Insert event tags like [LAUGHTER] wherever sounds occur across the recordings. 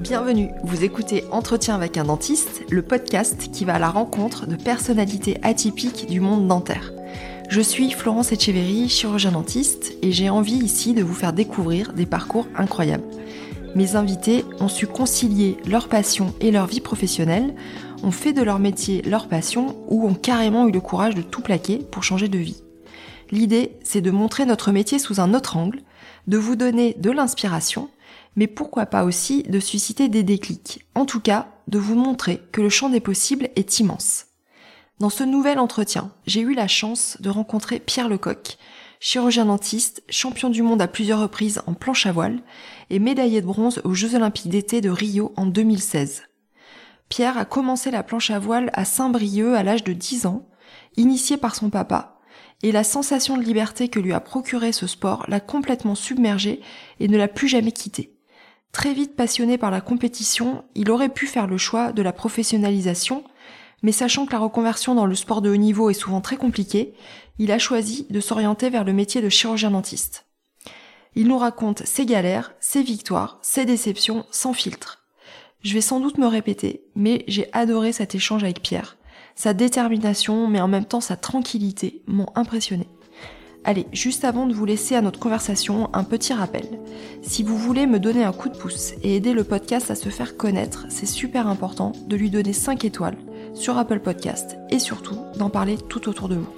Bienvenue, vous écoutez Entretien avec un dentiste, le podcast qui va à la rencontre de personnalités atypiques du monde dentaire. Je suis Florence Etcheverry, chirurgien dentiste, et j'ai envie ici de vous faire découvrir des parcours incroyables. Mes invités ont su concilier leur passion et leur vie professionnelle, ont fait de leur métier leur passion ou ont carrément eu le courage de tout plaquer pour changer de vie. L'idée, c'est de montrer notre métier sous un autre angle, de vous donner de l'inspiration mais pourquoi pas aussi de susciter des déclics, en tout cas de vous montrer que le champ des possibles est immense. Dans ce nouvel entretien, j'ai eu la chance de rencontrer Pierre Lecoq, chirurgien dentiste, champion du monde à plusieurs reprises en planche à voile et médaillé de bronze aux Jeux olympiques d'été de Rio en 2016. Pierre a commencé la planche à voile à Saint-Brieuc à l'âge de 10 ans, initié par son papa, et la sensation de liberté que lui a procuré ce sport l'a complètement submergé et ne l'a plus jamais quitté. Très vite passionné par la compétition, il aurait pu faire le choix de la professionnalisation, mais sachant que la reconversion dans le sport de haut niveau est souvent très compliquée, il a choisi de s'orienter vers le métier de chirurgien dentiste. Il nous raconte ses galères, ses victoires, ses déceptions sans filtre. Je vais sans doute me répéter, mais j'ai adoré cet échange avec Pierre. Sa détermination, mais en même temps sa tranquillité, m'ont impressionné. Allez, juste avant de vous laisser à notre conversation, un petit rappel. Si vous voulez me donner un coup de pouce et aider le podcast à se faire connaître, c'est super important de lui donner 5 étoiles sur Apple Podcast et surtout d'en parler tout autour de vous.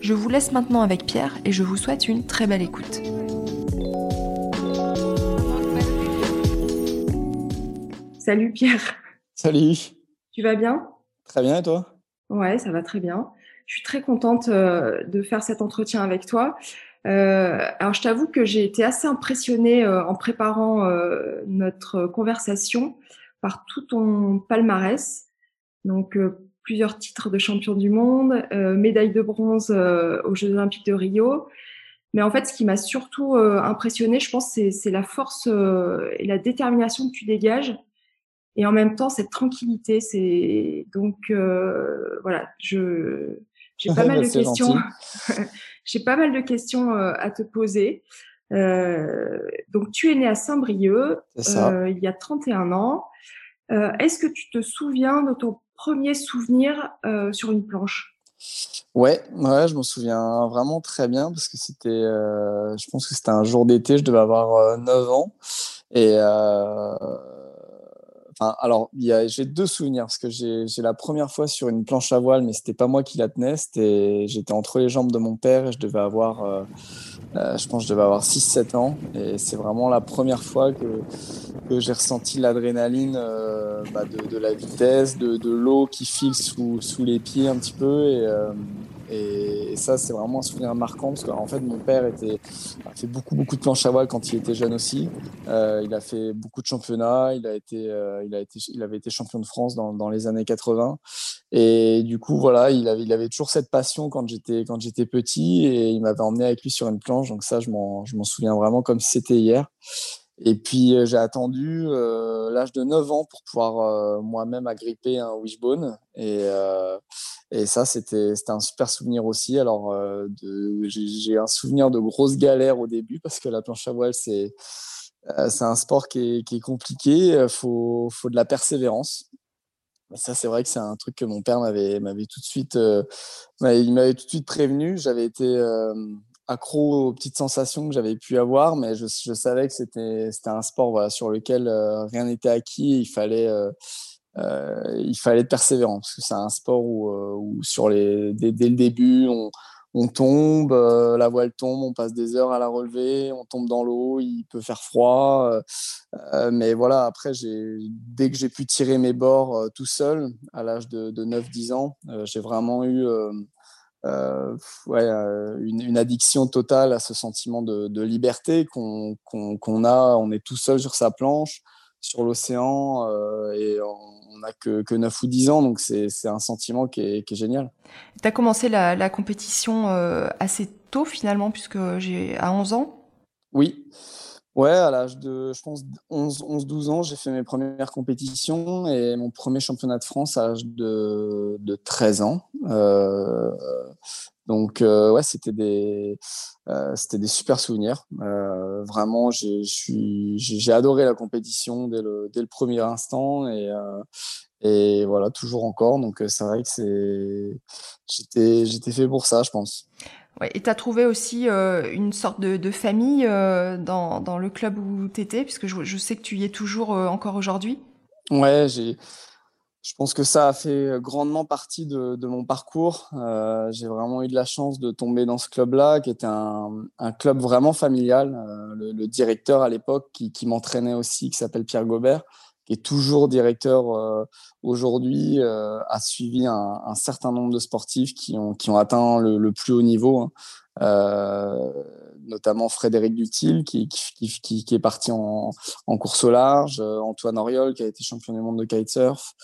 Je vous laisse maintenant avec Pierre et je vous souhaite une très belle écoute. Salut Pierre. Salut. Tu vas bien? Très bien et toi? Ouais, ça va très bien. Je suis très contente euh, de faire cet entretien avec toi. Euh, alors, je t'avoue que j'ai été assez impressionnée euh, en préparant notre conversation par tout ton palmarès. Donc, plusieurs titres de champion du monde, médaille de bronze aux Jeux Olympiques de Rio. Mais en fait, ce qui m'a surtout impressionnée, je pense, c'est la force et la détermination que tu dégages et en même temps cette tranquillité. C'est donc voilà, je [LAUGHS] j'ai pas, mal de questions. J'ai pas mal de questions à te poser. Euh, donc, tu es né à Saint-Brieuc euh, il y a 31 ans. Euh, Est-ce que tu te souviens de ton premier souvenir sur une planche? Ouais, ouais, je m'en souviens vraiment très bien parce que c'était, je pense que c'était un jour d'été, je devais avoir 9 ans et alors, j'ai deux souvenirs parce que j'ai la première fois sur une planche à voile, mais c'était pas moi qui la tenais. J'étais entre les jambes de mon père et je devais avoir, euh, euh, je pense, je devais avoir 6-7 ans. Et c'est vraiment la première fois que, j'ai ressenti l'adrénaline euh, bah, de, de, la vitesse, de, de l'eau qui file sous, sous, les pieds un petit peu. Et, et, ça, c'est vraiment un souvenir marquant parce qu'en fait, mon père a fait beaucoup, beaucoup de planches à voile quand il était jeune aussi. Euh, il a fait beaucoup de championnats. Il, a été, euh, il, a été, il avait été champion de France dans, dans, les années 80. Et du coup, voilà, il avait, il avait toujours cette passion quand j'étais, quand j'étais petit et il m'avait emmené avec lui sur une planche. Donc ça, je m'en, je m'en souviens vraiment comme si c'était hier. Et puis euh, j'ai attendu euh, l'âge de 9 ans pour pouvoir euh, moi-même agripper un wishbone. Et, et ça, c'était un super souvenir aussi. Alors j'ai un souvenir de grosses galères au début parce que la planche à voile, c'est un sport qui est, qui est compliqué. Il faut, faut de la persévérance. ça, c'est vrai que c'est un truc que mon père m'avait tout de suite, m'avait tout de suite prévenu. J'avais été accro aux petites sensations que j'avais pu avoir, mais je, savais que c'était un sport sur lequel euh, rien n'était acquis. Il fallait, euh, euh, il fallait être persévérant parce que c'est un sport où, où sur les, dès, le début, on, tombe, la voile tombe, on passe des heures à la relever, on tombe dans l'eau, il peut faire froid. mais voilà, après, dès que j'ai pu tirer mes bords tout seul, à l'âge de, de 9-10 ans, j'ai vraiment eu euh, ouais, euh, une, une, addiction totale à ce sentiment de, de liberté qu'on a. On est tout seul sur sa planche, sur l'océan, euh, et on n'a que, que 9 ou 10 ans, donc c'est un sentiment qui est, qui est génial. Tu as commencé la, la compétition euh, assez tôt finalement, puisque j'ai à 11 ans? Oui. Ouais, à l'âge de, je pense, 11-12 ans, j'ai fait mes premières compétitions et mon premier championnat de France à l'âge de, de 13 ans. Euh, Donc ouais, c'était des c'était des super souvenirs. vraiment, j'ai adoré la compétition dès le dès le premier instant et et voilà toujours encore. Donc c'est vrai que j'étais fait pour ça, je pense. Et tu as trouvé aussi euh, une sorte de, famille euh, dans, le club où tu étais, puisque je, sais que tu y es toujours euh, encore aujourd'hui. Ouais, j'ai, je pense que ça a fait grandement partie de, mon parcours. j'ai vraiment eu de la chance de tomber dans ce club-là, qui était un, club vraiment familial. Le, directeur à l'époque qui, m'entraînait aussi, qui s'appelle Pierre Gobert, est toujours directeur aujourd'hui, a suivi un, certain nombre de sportifs qui ont, qui ont atteint le, le plus haut niveau. Hein. Euh, notamment Frédéric Dutil qui, qui, qui, qui, est parti en, en course au large, Antoine Oriol qui a été champion du monde de kitesurf,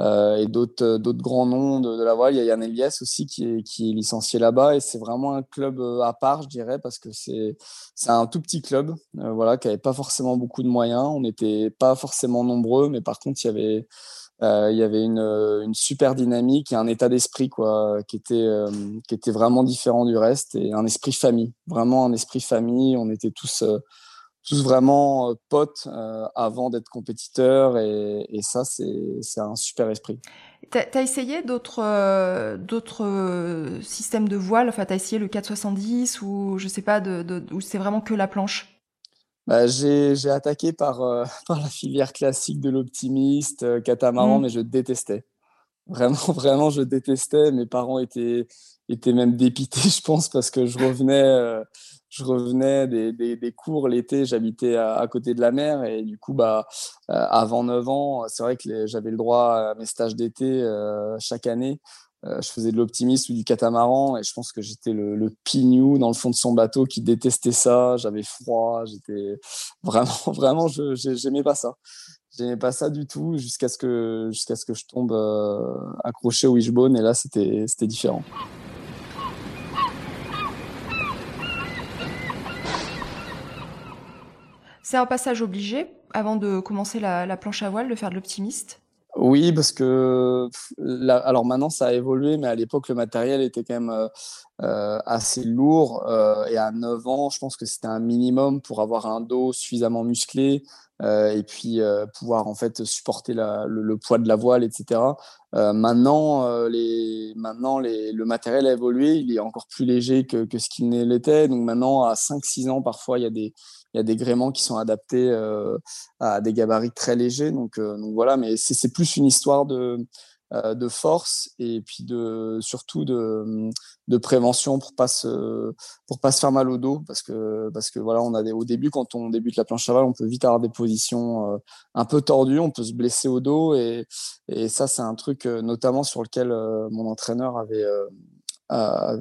euh, et d'autres d'autres grands noms de, la voile. Il y a Yann Elias aussi qui est, qui est licencié là-bas et c'est vraiment un club à part, je dirais, parce que c'est c'est un tout petit club, euh, voilà, qui avait pas forcément beaucoup de moyens. On n'était pas forcément nombreux, mais par contre il y avait euh, il y avait une, une, super dynamique et un état d'esprit quoi, qui était, euh, qui était vraiment différent du reste et un esprit famille, vraiment un esprit famille. On était tous, euh, tous vraiment potes avant d'être compétiteurs et, ça, c'est un super esprit. Tu as, essayé d'autres d'autres systèmes de voile? Enfin, tu as essayé le 470 ou je sais pas, ou c'est vraiment que la planche? Bah, j'ai attaqué par, euh, [LAUGHS] par la filière classique de l'optimiste, euh, catamaran, mmh. mais je détestais. Vraiment, [LAUGHS] vraiment, je détestais. Mes parents étaient, étaient même dépités, [LAUGHS] je pense, parce que je revenais, euh, je revenais des, des, des cours l'été, j'habitais à, à, côté de la mer, et du coup, bah, avant 9 ans, c'est vrai que j'avais le droit à mes stages d'été chaque année. Euh, je faisais de l'optimisme ou du catamaran et je pense que j'étais le, pignou dans le fond de son bateau qui détestait ça. J'avais froid, j'étais [LAUGHS] vraiment, vraiment, je j'aimais pas ça. J'aimais pas ça du tout jusqu'à ce que ce que je tombe euh, accroché au wishbone et là c'était c'était différent. C'est un passage obligé avant de commencer la, la planche à voile de faire de l'optimiste? Oui, parce que alors maintenant ça a évolué, mais à l'époque le matériel était quand même euh, euh, assez lourd euh, et à 9 ans, je pense que c'était un minimum pour avoir un dos suffisamment musclé et puis pouvoir en fait supporter le, poids de la voile, etc. maintenant, les, maintenant les, le matériel a évolué, il est encore plus léger que, ce qu'il l'était. Donc maintenant, à 5-6 ans, parfois, il y a des, il gréements qui sont adaptés euh, à des gabarits très légers. Donc, euh, voilà, mais c'est plus une histoire de, euh, de force et puis de, surtout de, prévention pour pas se, pour pas se faire mal au dos parce que, parce que voilà, on a au début, quand on débute la planche à on peut vite avoir des positions un peu tordues, on peut se blesser au dos et, ça, c'est un truc notamment sur lequel mon entraîneur avait,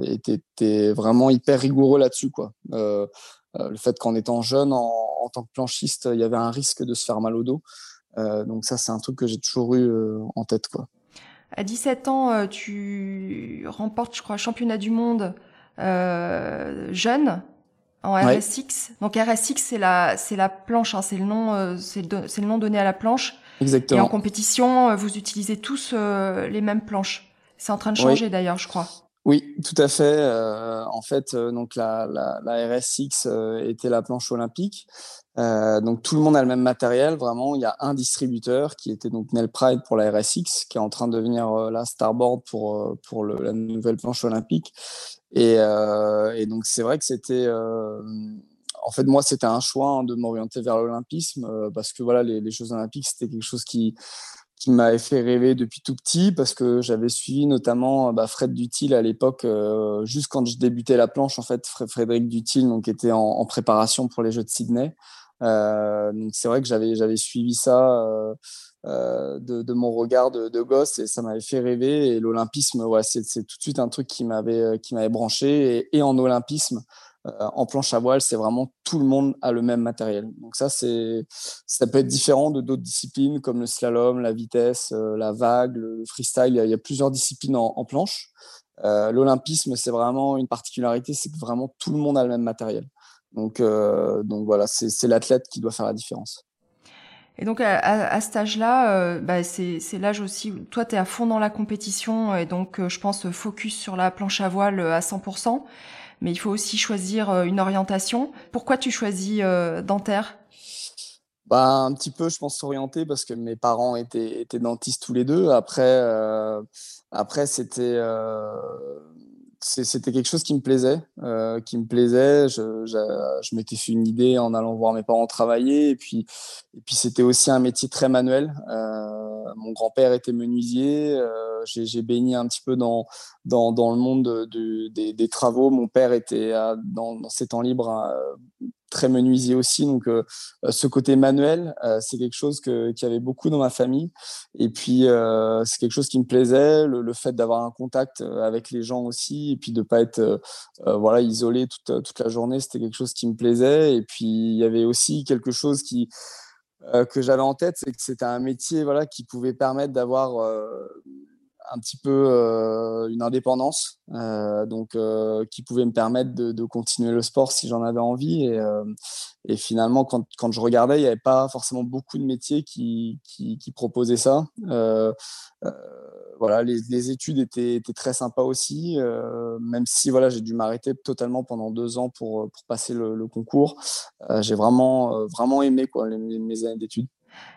été, vraiment hyper rigoureux là-dessus. quoi. Euh, euh, le fait qu'en étant jeune, en, tant que planchiste, il y avait un risque de se faire mal au dos. Euh, donc ça, c'est un truc que j'ai toujours eu euh, en tête. Quoi. À 17 ans, tu remportes, je crois, championnat du monde jeune en RSX. Donc RSX, c'est la, c'est la planche, hein, c'est le nom, c'est le, nom donné à la planche. Exactement. Et en compétition, vous utilisez tous les mêmes planches. C'est en train de changer d'ailleurs, je crois. Oui, tout à fait. Euh, en fait, euh, donc la, la, la RSX euh, était la planche olympique. Euh, donc tout le monde a le même matériel. Vraiment, il y a un distributeur qui était donc Nel Pride pour la RSX, qui est en train de devenir la Starboard pour pour le, la nouvelle planche olympique. Et, et donc c'est vrai que c'était en fait, moi, c'était un choix hein, de m'orienter vers l'olympisme parce que voilà, les, les Jeux olympiques, c'était quelque chose qui, qui m'avait fait rêver depuis tout petit parce que j'avais suivi notamment bah, Fred Dutil à l'époque, euh, juste quand je débutais la planche, en fait, Frédéric Dutil donc, était en, préparation pour les Jeux de Sydney. Euh, c'est vrai que j'avais suivi ça euh, de, mon regard de, gosse et ça m'avait fait rêver et l'olympisme ouais c'est tout de suite un truc qui m'avait qui branché et, en olympisme en planche à voile, c'est vraiment tout le monde a le même matériel. Donc ça, c'est, ça peut être différent de d'autres disciplines comme le slalom, la vitesse, euh, la vague, le freestyle. Il y a, plusieurs disciplines en, planche. Euh, l'olympisme, c'est vraiment une particularité, c'est que vraiment tout le monde a le même matériel. Donc, donc voilà, c'est l'athlète qui doit faire la différence. Et donc à, cet âge-là, bah, c'est l'âge aussi où toi tu es à fond dans la compétition et donc je pense focus sur la planche à voile à 100%. Mais il faut aussi choisir une orientation. Pourquoi tu choisis dentaire? Bah, un petit peu, je pense, s'orienter parce que mes parents étaient, dentistes tous les deux. Après, euh, après c'était euh, c'était quelque chose qui me plaisait, euh, qui me plaisait. Je, m'étais fait une idée en allant voir mes parents travailler, et puis, puis c'était aussi un métier très manuel. Euh, mon grand-père était menuisier. Euh, j'ai baigné un petit peu dans dans, le monde de, des, travaux. Mon père était dans, dans, ses temps libres très menuisier aussi. Donc, euh, euh, ce côté manuel, euh, c'est quelque chose que, qu'il y avait beaucoup dans ma famille. Et puis, c'est quelque chose qui me plaisait, le, fait d'avoir un contact avec les gens aussi, et puis de pas être voilà isolé toute, toute la journée, c'était quelque chose qui me plaisait. Et puis, il y avait aussi quelque chose qui que j'avais en tête, c'est que c'était un métier voilà qui pouvait permettre d'avoir un petit peu euh, une indépendance, euh, donc euh, qui pouvait me permettre de, continuer le sport si j'en avais envie. Et, finalement, quand, quand, je regardais, il n'y avait pas forcément beaucoup de métiers qui, qui, proposaient ça. voilà, les, les, études étaient, étaient, très sympas aussi, même si voilà, j'ai dû m'arrêter totalement pendant deux ans pour, pour passer le, concours. j'ai vraiment, vraiment aimé quoi, mes années d'études.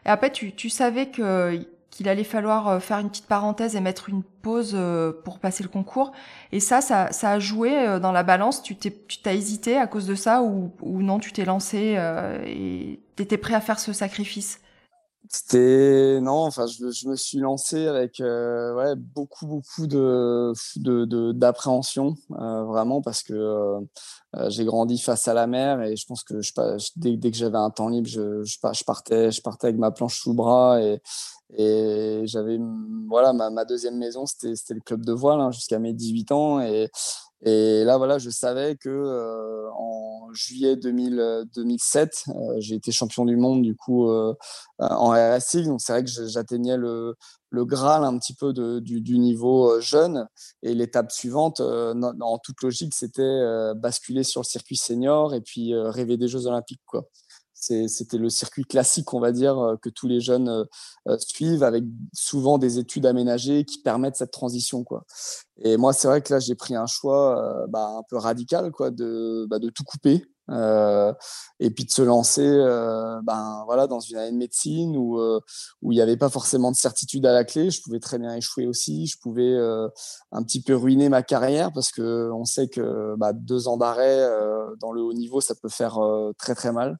Et après, tu, tu savais que qu'il allait falloir euh, faire une petite parenthèse et mettre une pause euh, pour passer le concours. Et ça, ça, ça a joué euh, dans la balance. Tu t'es, tu t'as hésité à cause de ça ou, ou non, tu t'es lancé et tu étais prêt à faire ce sacrifice? C'était non, enfin je, je, me suis lancé avec ouais, beaucoup beaucoup de d'appréhension vraiment parce que j'ai grandi face à la mer et je pense que dès, dès que j'avais un temps libre je, je, partais je partais avec ma planche sous le bras et et j'avais, voilà, ma, ma, deuxième maison, c'était le club de voile hein, jusqu'à mes 18 ans. Et là, voilà, je savais que euh, en juillet 2000, 2007, euh, j'ai été champion du monde du coup euh, en RSI. Donc c'est vrai que j'atteignais le, le Graal un petit peu du, du, niveau jeune. Et l'étape suivante, en toute logique, c'était basculer sur le circuit senior et puis rêver des Jeux Olympiques, quoi c'était le circuit classique, on va dire, euh, que tous les jeunes euh, euh, suivent, avec souvent des études aménagées qui permettent cette transition. Quoi. Et moi, c'est vrai que là, j'ai pris un choix bah, un peu radical, quoi, de, bah, de tout couper. et puis de se lancer ben, voilà, dans une année de médecine où, il n'y avait pas forcément de certitude à la clé. Je pouvais très bien échouer aussi. Je pouvais un petit peu ruiner ma carrière parce qu'on sait que bah, deux ans d'arrêt dans le haut niveau, ça peut faire très très mal.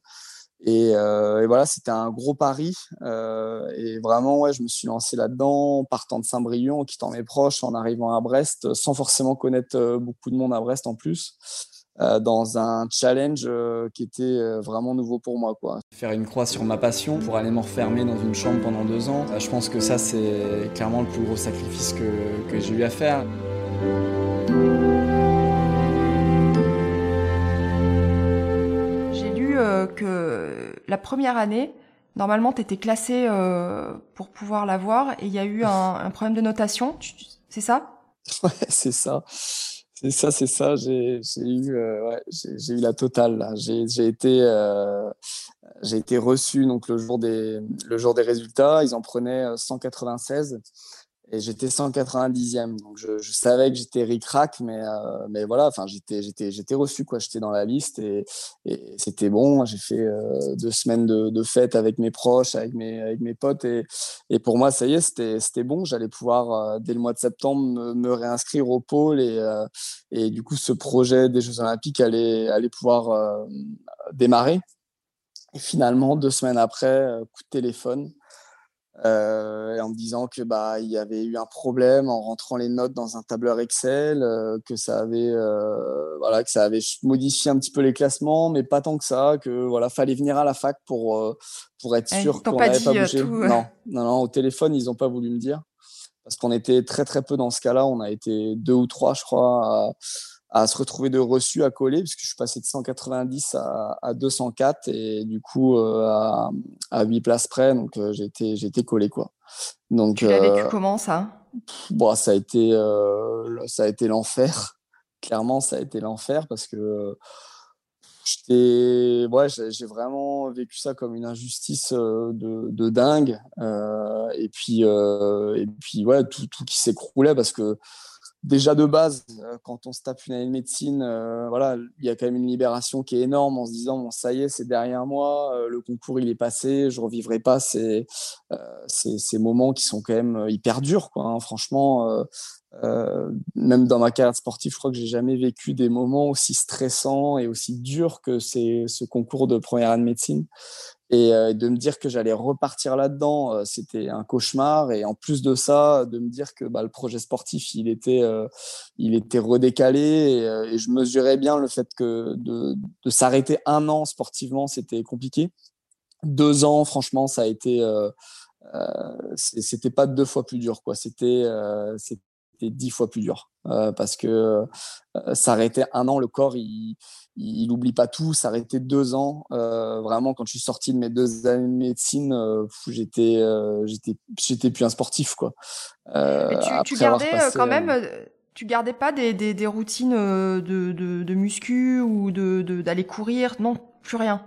Euh, et, voilà, c'était un gros pari. Euh, et vraiment, ouais, je me suis lancé là-dedans, partant de Saint-Brieuc, en quittant mes proches, en arrivant à Brest, sans forcément connaître euh, beaucoup de monde à Brest en plus. dans un challenge qui était vraiment nouveau pour moi. Faire une croix sur ma passion pour aller m'enfermer dans une chambre pendant deux ans, je pense que ça, c'est clairement le plus gros sacrifice que, que j'ai eu à faire. Que la première année, normalement, tu étais classé euh, pour pouvoir l'avoir et il y a eu un, [LAUGHS] problème de notation. C'est ça? Ouais, c'est ça. C'est ça, c'est ça. J'ai eu, euh, ouais, j'ai eu la totale. J'ai été, euh, j'ai été reçu donc le jour des, le jour des résultats. Ils en prenaient 196 et j'étais 190e donc je, je savais que j'étais ric-rac mais euh, mais voilà enfin j'étais j'étais j'étais reçu quoi. J'étais dans la liste et, et c'était bon. J'ai fait euh, deux semaines de, de fête avec mes proches avec mes avec mes potes et, et pour moi ça y est c'était c'était bon. J'allais pouvoir euh, dès le mois de septembre me, me réinscrire au pôle et et du coup ce projet des Jeux Olympiques allait allait pouvoir démarrer. Et finalement deux semaines après coup de téléphone euh, en me disant que bah il y avait eu un problème en rentrant les notes dans un tableur Excel, euh, que ça avait euh, voilà que ça avait modifié un petit peu les classements, mais pas tant que ça, que voilà fallait venir à la fac pour pour être sûr qu'on n'avait pas bougé. Non, non, non, au téléphone ils ont pas voulu me dire parce qu'on était très très peu dans ce cas-là. On a été deux ou trois, je crois. À, à se retrouver de reçus à coller, puisque je suis passé de 190 à, à 204 et du coup euh, à, à 8 places près, donc euh, j'ai été collé quoi. Donc, tu l'as vécu euh, comment ça? bon, ça a été, ça a été l'enfer. [LAUGHS] Clairement, ça a été l'enfer parce que ouais, j'ai vraiment vécu ça comme une injustice de, de dingue. et puis, et puis ouais, tout, tout qui s'écroulait parce que déjà de base, euh, quand on se tape une année de médecine, euh, voilà, il y a quand même une libération qui est énorme en se disant bon, ça y est, c'est derrière moi, euh, le concours il est passé, je revivrai pas ces, ces, moments qui sont quand même hyper durs. Hein. franchement. même dans ma carrière sportive, je crois que j'ai jamais vécu des moments aussi stressants et aussi durs que ce concours de première année de médecine. Et euh, de me dire que j'allais repartir là-dedans, euh, c'était un cauchemar. Et en plus de ça, de me dire que bah, le projet sportif, il était, euh, il était redécalé. Et, je mesurais bien le fait que de, s'arrêter un an sportivement, c'était compliqué. Deux ans, franchement, ça a été. c'était pas deux fois plus dur, c'était dix fois plus dur parce que s'arrêter un an, le corps, il il n'oublie pas tout. S'arrêter deux ans, vraiment, quand je suis sorti de mes deux années de médecine, j'étais, j'étais, j'étais plus un sportif, quoi. tu, gardais quand même, tu gardais pas des, des, des routines de, de, de, muscu ou de, d'aller courir, non, plus rien.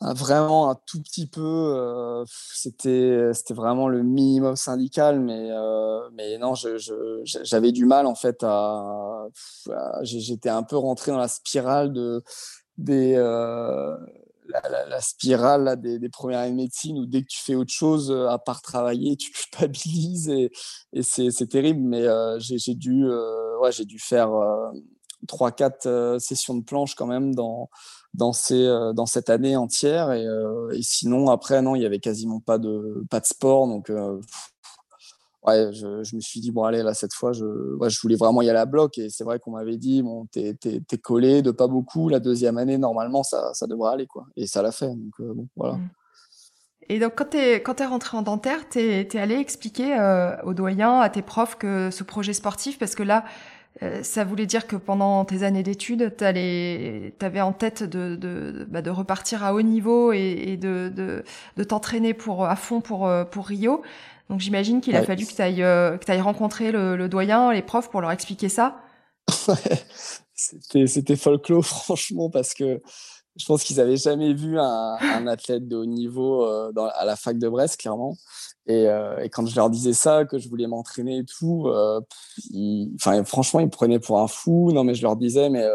Ah, vraiment un tout petit peu. C'était c'était vraiment le minimum syndical, mais mais non, j'avais du mal en fait à. J'étais un peu rentré dans la spirale de des la, spirale des, premières années de médecine où dès que tu fais autre chose à part travailler, tu [LAUGHS] culpabilises et, et c'est terrible. Mais j'ai dû j'ai dû faire trois quatre sessions de planche quand même dans euh, dans cette année entière. Et, euh, sinon, après, non, il y avait quasiment pas de, pas de sport. Donc, euh, ouais, je, me suis dit, bon, allez, là, cette fois, je, je voulais vraiment y aller à bloc. Et c'est vrai qu'on m'avait dit, bon, t'es es, collé de pas beaucoup. La deuxième année, normalement, ça, ça devrait aller. Quoi. Et ça l'a fait. Donc, bon, voilà. Mmh. Et donc, quand tu es, quand es rentré en dentaire, tu es, allé expliquer euh, aux doyens, à tes profs, que ce projet sportif, parce que là, ça voulait dire que pendant tes années d'études, tu avais en tête de, de, bah de, repartir à haut niveau et, et de, de, de t'entraîner pour à fond pour, euh, pour Rio. Donc j'imagine qu'il a fallu que tu ailles, euh, ailles rencontrer le, le, doyen, les profs pour leur expliquer ça. [LAUGHS] c'était, folklore, [LAUGHS] franchement, parce que je pense qu'ils n'avaient jamais vu un, un, athlète de haut niveau dans, à la fac de Brest, clairement. Euh, et, quand je leur disais ça, que je voulais m'entraîner et tout, euh, franchement, ils me prenaient pour un fou. Non, mais je leur disais, mais,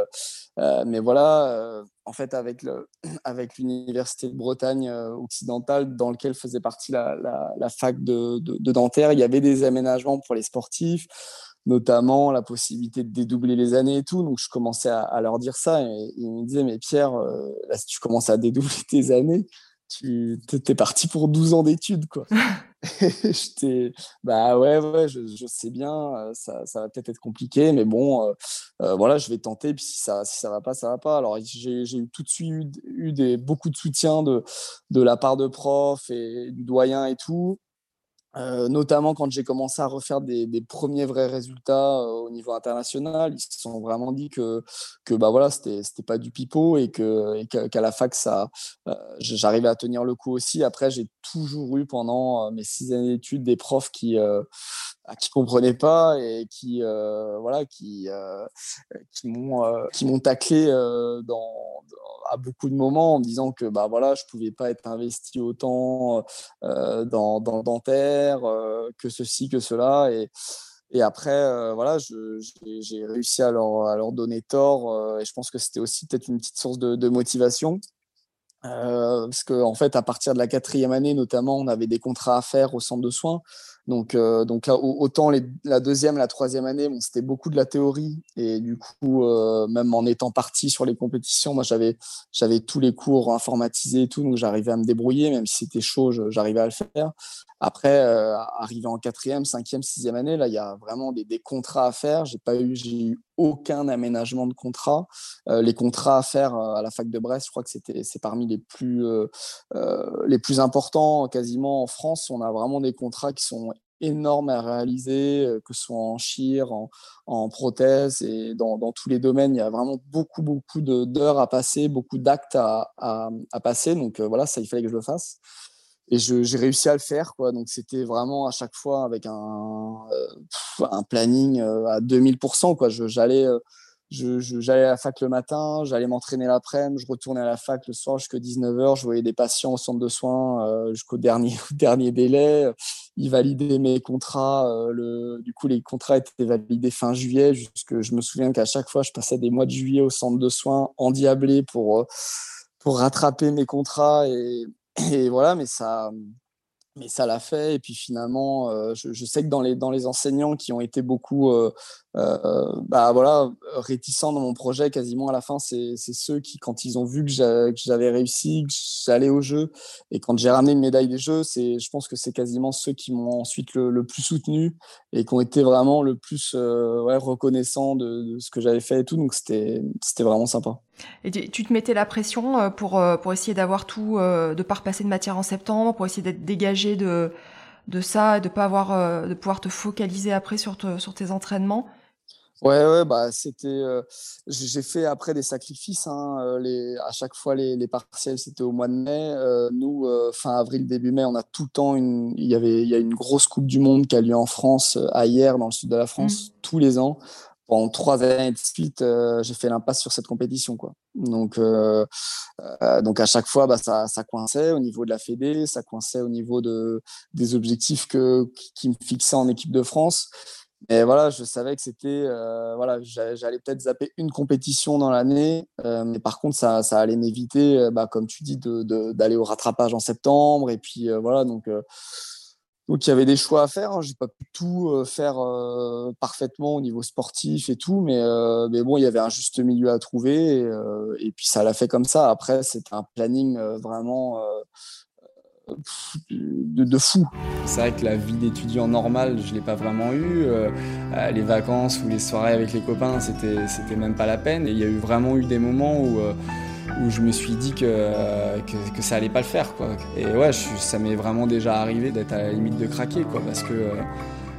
euh, voilà, en fait, [CLEARS THROAT] avec, l'Université de Bretagne occidentale, dans lequel faisait partie la, fac de, de, dentaire, il y avait des aménagements pour les sportifs, notamment la possibilité de dédoubler les années et tout. Donc, je commençais à, leur dire ça. Et ils me disaient, mais Pierre, là, si tu commences à dédoubler [LAUGHS] tes années, tu es parti pour 12 ans d'études, quoi. [LAUGHS] J'étais, bah ouais, ouais, je, je sais bien, euh, ça, ça va peut-être être compliqué, mais bon, euh, euh, voilà, je vais tenter. Puis si ça, si ça va pas, ça va pas. Alors j'ai eu tout de suite eu, eu, des, beaucoup de soutien de, de la part de profs et du doyen et tout. Euh, notamment quand j'ai commencé à refaire des, des premiers vrais résultats euh, au niveau international, ils se sont vraiment dit que que bah voilà c'était c'était pas du pipeau et que qu'à la fac ça euh, j'arrivais à tenir le coup aussi. Après j'ai toujours eu pendant mes six années d'études des profs qui qui comprenaient pas et qui voilà qui qui m'ont qui m'ont taclé dans à beaucoup de moments en me disant que bah voilà je pouvais pas être investi autant euh, dans, dans dentaire euh, que ceci que cela et et après, euh, voilà, j'ai réussi à leur, à leur donner tort. et je pense que c'était aussi peut-être une petite source de, de motivation. parce qu'en en fait, à partir de la quatrième année, notamment, on avait des contrats à faire au centre de soins. Donc, euh, donc là, autant la deuxième, la troisième année, bon, c'était beaucoup de la théorie. Et du coup, euh, même en étant parti sur les compétitions, moi, j'avais, j'avais tous les cours informatisés et tout. Donc, j'arrivais à me débrouiller, même si c'était chaud, j'arrivais à le faire. Après, euh, arrivé en quatrième, cinquième, sixième année, là, il y a vraiment des, des contrats à faire. J'ai pas eu, j'ai eu aucun aménagement de contrat. Euh, les contrats à faire à la fac de Brest, je crois que c'est parmi les plus, euh, les plus importants quasiment en France. On a vraiment des contrats qui sont énorme à réaliser, euh, que ce soit en chire, en, en prothèse et dans, dans, tous les domaines. Il y a vraiment beaucoup, beaucoup d'heures à passer, beaucoup d'actes à, à, passer. Donc euh, voilà, ça, il fallait que je le fasse. Et j'ai réussi à le faire. Quoi. Donc c'était vraiment à chaque fois avec un, euh, planning à 2000%. Quoi. J'allais j'allais à la fac le matin, j'allais m'entraîner l'après-midi, je retournais à la fac le soir jusqu'à 19h, je voyais des patients au centre de soins euh, jusqu'au dernier, [LAUGHS] dernier délai. Ils validaient mes contrats. Euh, le, du coup, les contrats étaient validés fin juillet. Jusque, je me souviens qu'à chaque fois, je passais des mois de juillet au centre de soins endiablé pour, euh, pour rattraper mes contrats. Et voilà, mais ça, mais ça l'a fait. Et puis finalement, euh, je, sais que dans les, dans les enseignants qui ont été beaucoup euh, euh, bah, voilà, réticents dans mon projet, quasiment à la fin, c'est ceux qui, quand ils ont vu que j'avais réussi, que j'allais au jeu, et quand j'ai ramené une médaille des Jeux, je pense que c'est quasiment ceux qui m'ont ensuite le, le, plus soutenu et qui ont été vraiment le plus ouais, reconnaissants de, de, ce que j'avais fait et tout. Donc c'était vraiment sympa. Et tu te mettais la pression euh, pour, euh, pour essayer d'avoir tout, euh, de pas repasser de matière en septembre, pour essayer d'être dégagé de, de ça, et de pas avoir, de pouvoir te focaliser après sur, sur tes entraînements? Ouais, ouais, bah c'était. j'ai fait après des sacrifices. Hein, les, à chaque fois, les, les partiels, c'était au mois de mai. nous, fin avril, début mai, on a tout le temps une. Il y avait, il y a une grosse Coupe du Monde qui a lieu en France, à hier, dans le sud de la France, mmh. tous les ans pendant trois années de suite, euh, j'ai fait l'impasse sur cette compétition. Quoi. Donc, euh, euh, donc à chaque fois, bah, ça, ça, coinçait au niveau de la Fédé, ça coinçait au niveau de, des objectifs que, qui me fixaient en équipe de France. Mais voilà, je savais que c'était, voilà, j'allais peut-être zapper une compétition dans l'année, mais par contre, ça, ça allait m'éviter, bah, comme tu dis, d'aller de, au rattrapage en septembre. Et puis voilà, donc donc il y avait des choix à faire. Hein. J'ai pas pu tout euh, faire euh, parfaitement au niveau sportif et tout, mais, euh, mais bon, il y avait un juste milieu à trouver et, puis ça l'a fait comme ça. Après, c'était un planning vraiment de, fou. C'est vrai que la vie d'étudiant normal, je l'ai pas vraiment eu. les vacances ou les soirées avec les copains, c'était c'était même pas la peine. Et il y a eu vraiment eu des moments où où je me suis dit que, que, ça allait pas le faire. Quoi. Et ouais, ça m'est vraiment déjà arrivé d'être à la limite de craquer, quoi, parce que,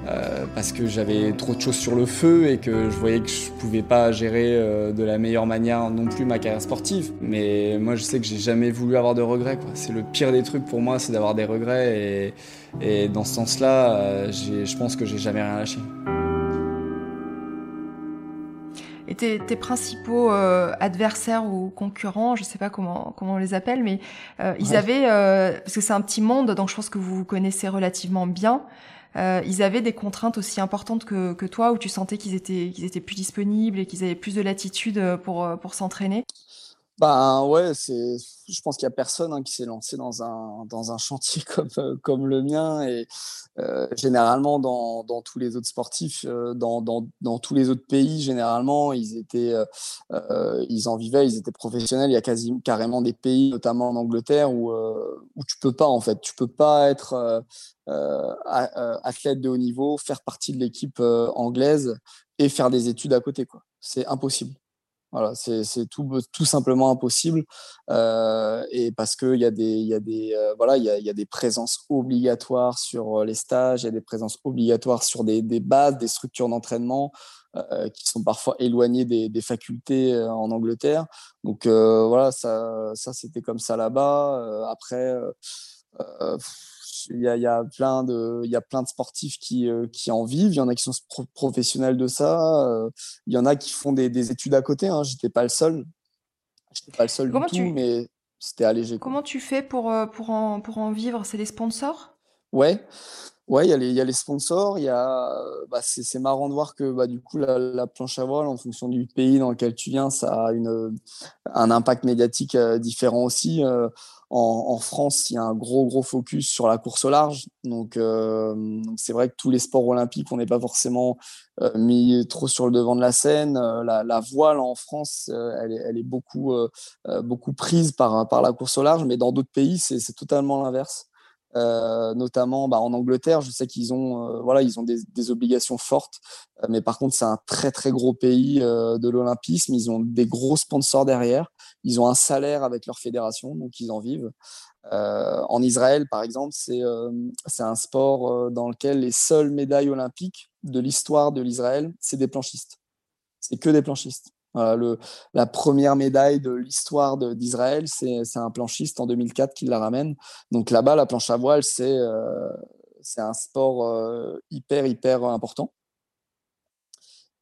euh, que j'avais trop de choses sur le feu et que je voyais que je pouvais pas gérer euh, de la meilleure manière non plus ma carrière sportive. Mais moi, je sais que j'ai jamais voulu avoir de regrets. C'est le pire des trucs pour moi, c'est d'avoir des regrets. Et, et dans ce sens-là, euh, je pense que j'ai jamais rien lâché. Et tes, tes principaux euh, adversaires ou concurrents, je sais pas comment comment on les appelle, mais euh, ils avaient euh, parce que c'est un petit monde, donc je pense que vous vous connaissez relativement bien. ils avaient des contraintes aussi importantes que, que toi, où tu sentais qu'ils étaient qu'ils étaient plus disponibles et qu'ils avaient plus de latitude pour pour s'entraîner? Bah ouais, c'est. Je pense qu'il y a personne hein, qui s'est lancé dans un dans un chantier [LAUGHS] comme euh, comme le mien et euh, généralement dans, dans tous les autres sportifs, euh, dans, dans, dans tous les autres pays, généralement ils étaient euh, ils en vivaient, ils étaient professionnels. Il y a quasi carrément des pays, notamment en Angleterre, où où tu peux pas en fait, tu peux pas être athlète de haut niveau, faire partie de l'équipe anglaise et faire des études à côté quoi. C'est impossible. Voilà, c'est tout, tout simplement impossible. Euh, et parce qu'il y a des, y euh, voilà, il y a, y a, des présences obligatoires sur euh, les stages, il y a des présences obligatoires sur des, des bases, des structures d'entraînement euh, qui sont parfois éloignées des, des facultés en Angleterre. Donc voilà, ça, ça c'était comme ça là-bas. après il y a, y, a plein de, il y a plein de sportifs qui, euh, qui en vivent. Il y en a qui sont professionnels de ça. Euh, il y en a qui font des, des études à côté. Hein. J'étais pas le seul. J'étais pas le seul Comment du tu... tout, mais c'était allégé. Comment tu fais pour, euh, pour, en, pour en vivre? C'est les sponsors? Ouais. Ouais, il y, a les, y a les sponsors, il y a, bah, c'est marrant de voir que bah, du coup la, la, planche à voile, en fonction du pays dans lequel tu viens, ça a une, un impact médiatique différent aussi. Euh, en, France, il y a un gros, gros focus sur la course au large. Donc, euh, c'est vrai que tous les sports olympiques, on n'est pas forcément euh, mis trop sur le devant de la scène. Euh, la, voile en France, elle est, elle, est, beaucoup, beaucoup prise par, par la course au large, mais dans d'autres pays, c'est totalement l'inverse. Euh, notamment bah, en Angleterre. Je sais qu'ils ont, euh, voilà, ils ont des, obligations fortes, euh, mais par contre, c'est un très très gros pays de l'olympisme. Ils ont des gros sponsors derrière. Ils ont un salaire avec leur fédération, donc ils en vivent. en Israël, par exemple, c'est un sport dans lequel les seules médailles olympiques de l'histoire de l'Israël, c'est des planchistes. C'est que des planchistes. Le, la première médaille de l'histoire d'Israël, c'est un planchiste en 2004 qui la ramène. Donc là-bas, la planche à voile, c'est euh, un sport euh, hyper, hyper important.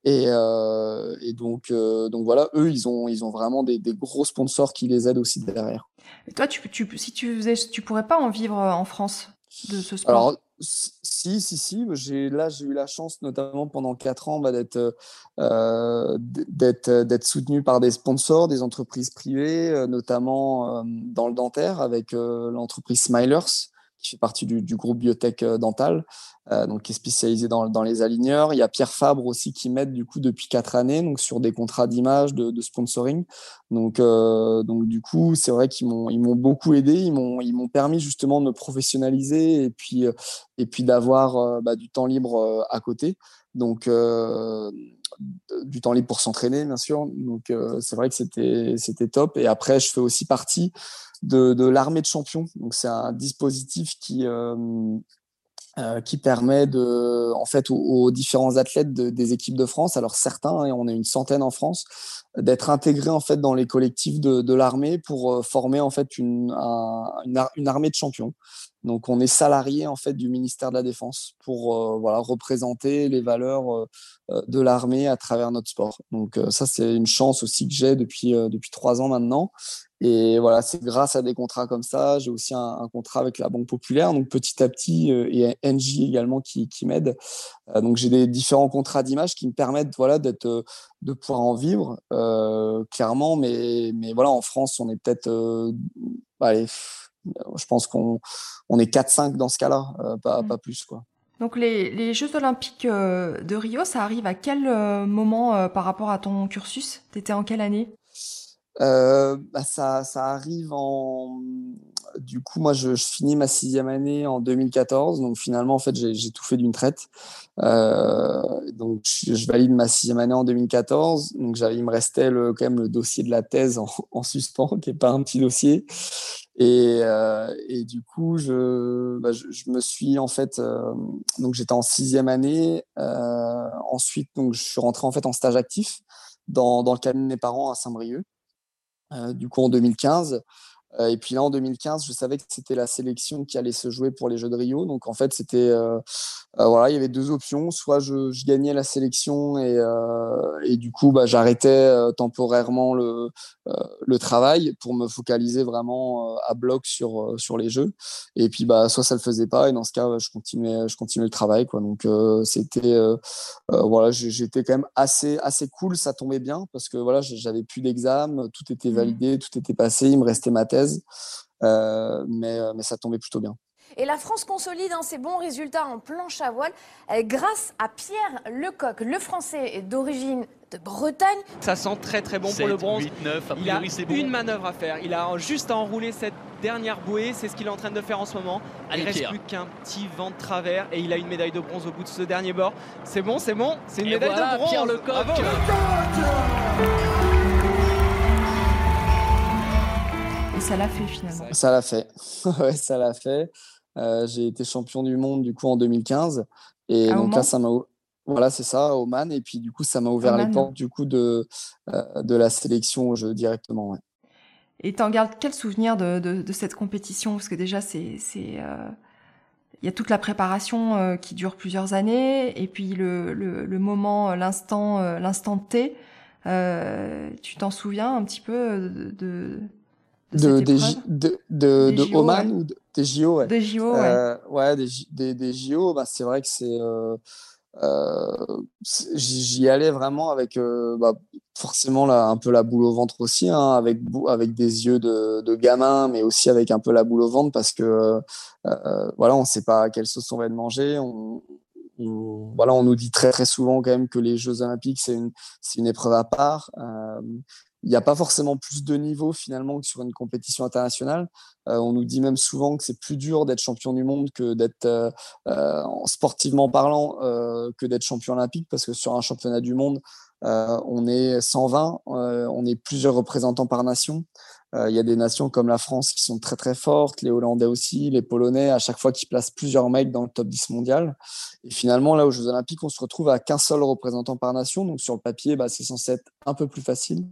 Et, et donc, donc voilà, eux, ils ont, ils ont vraiment des, des, gros sponsors qui les aident aussi derrière. Et toi, tu, tu, si tu faisais, tu pourrais pas en vivre en France de ce sport? Alors, si, si, si. J'ai, là, j'ai eu la chance, notamment pendant quatre ans, bah, d'être, euh, d'être, d'être soutenu par des sponsors, des entreprises privées, euh, notamment euh, dans le dentaire avec l'entreprise Smilers qui fait partie du, groupe Biotech Dental, donc qui est spécialisé dans, les aligneurs. Il y a Pierre Fabre aussi qui m'aide du coup depuis quatre années, donc sur des contrats d'image, de, sponsoring. Donc, donc du coup, c'est vrai qu'ils m'ont ils m'ont beaucoup aidé, ils m'ont ils m'ont permis justement de me professionnaliser et puis et puis d'avoir bah, du temps libre à côté. Donc du temps libre pour s'entraîner, bien sûr. Donc, c'est vrai que c'était, c'était top. Et après, je fais aussi partie de, de l'armée de champions. Donc, c'est un dispositif qui, euh, qui permet de, en fait, aux, différents athlètes des équipes de France, alors certains, et on est une centaine en France, d'être intégrés en fait dans les collectifs de, de l'armée pour euh, former en fait une, une, armée de champions. Donc on est salarié en fait du ministère de la Défense pour euh, voilà représenter les valeurs de l'armée à travers notre sport. Donc ça c'est une chance aussi que j'ai depuis depuis trois ans maintenant et voilà, c'est grâce à des contrats comme ça. J'ai aussi un, contrat avec la Banque Populaire, donc petit à petit, euh, et NJ également qui, qui m'aide. Euh, donc j'ai des différents contrats d'image qui me permettent voilà d'être, euh, de pouvoir en vivre clairement. Mais mais voilà, en France, on est peut-être, allez, je pense qu'on on est 4-5 dans ce cas-là, pas, mmh. pas plus quoi. Donc les, les, Jeux olympiques de Rio, ça arrive à quel moment par rapport à ton cursus? Tu étais en quelle année? Euh, bah ça, ça, arrive en. Du coup, moi, je, finis ma sixième année en 2014. Donc, finalement, en fait, j'ai tout fait d'une traite. Euh, donc, je, valide ma sixième année en 2014. Donc, il me restait le, quand même le dossier de la thèse en, [LAUGHS] en suspens, qui est pas un petit dossier. Et, euh, et du coup, je, bah, je, je, me suis en fait, donc j'étais en sixième année. Ensuite, donc je suis rentré en fait en stage actif dans, dans le cabinet de mes parents à Saint-Brieuc. Euh, du coup en 2015. Euh, et puis là, en 2015, je savais que c'était la sélection qui allait se jouer pour les Jeux de Rio. Donc en fait, c'était euh, voilà, il y avait deux options. Soit je, je gagnais la sélection et, et du coup, bah, j'arrêtais temporairement le, le travail pour me focaliser vraiment à bloc sur sur les Jeux. Et puis bah, soit ça le faisait pas et dans ce cas, je continuais je continuais le travail quoi. Donc c'était voilà, j'étais quand même assez assez cool. Ça tombait bien parce que voilà, j'avais plus d'examen, tout était mmh. validé, tout était passé. Il me restait ma thèse euh, mais, euh, mais ça tombait plutôt bien. Et la France consolide hein, ses bons résultats en planche à voile euh, grâce à Pierre Lecoq, le français d'origine de Bretagne. Ça sent très très bon pour le bronze. il a une manœuvre à faire. Il a juste à enrouler cette dernière bouée. C'est ce qu'il est en train de faire en ce moment. il ne reste plus qu'un petit vent de travers et il a une médaille de bronze au bout de ce dernier bord. C'est bon, c'est bon. C'est une médaille de bronze. Pierre Lecoq. Ça l'a fait finalement. Ça l'a fait. [LAUGHS] ouais, ça l'a fait. Euh, j'ai été champion du monde du coup en 2015 et donc là ça m'a voilà c'est ça Oman et puis du coup ça m'a ouvert les portes du coup de euh, de la sélection au jeu directement. Ouais. Et t'en gardes quel souvenir de, de, cette compétition? Parce que déjà c'est c'est euh, il y a toute la préparation qui dure plusieurs années et puis le, le, le moment l'instant l'instant T tu t'en souviens un petit peu de de, des, de, de, de Oman ou des JO ouais. Des JO, ouais. Euh, ouais des, des, des, JO, bah, c'est vrai que c'est. Euh, euh, J'y allais vraiment avec bah, forcément là, un peu la boule au ventre aussi, hein, avec, avec des yeux de, de, gamin, mais aussi avec un peu la boule au ventre parce que voilà, on ne sait pas quelle sauce on va manger. On, on, voilà, on nous dit très très souvent quand même que les Jeux Olympiques c'est une, une épreuve à part. Euh, il n'y a pas forcément plus de niveau finalement que sur une compétition internationale. Euh, on nous dit même souvent que c'est plus dur d'être champion du monde que d'être euh, euh sportivement parlant euh, que d'être champion olympique parce que sur un championnat du monde, euh, on est 120, on est plusieurs représentants par nation. Euh, il y a des nations comme la France qui sont très très fortes, les Hollandais aussi, les Polonais, à chaque fois qu'ils placent plusieurs mecs dans le top 10 mondial. Et finalement, là aux Jeux Olympiques, on se retrouve à qu'un seul représentant par nation. Donc sur le papier, bah, c'est censé être un peu plus facile.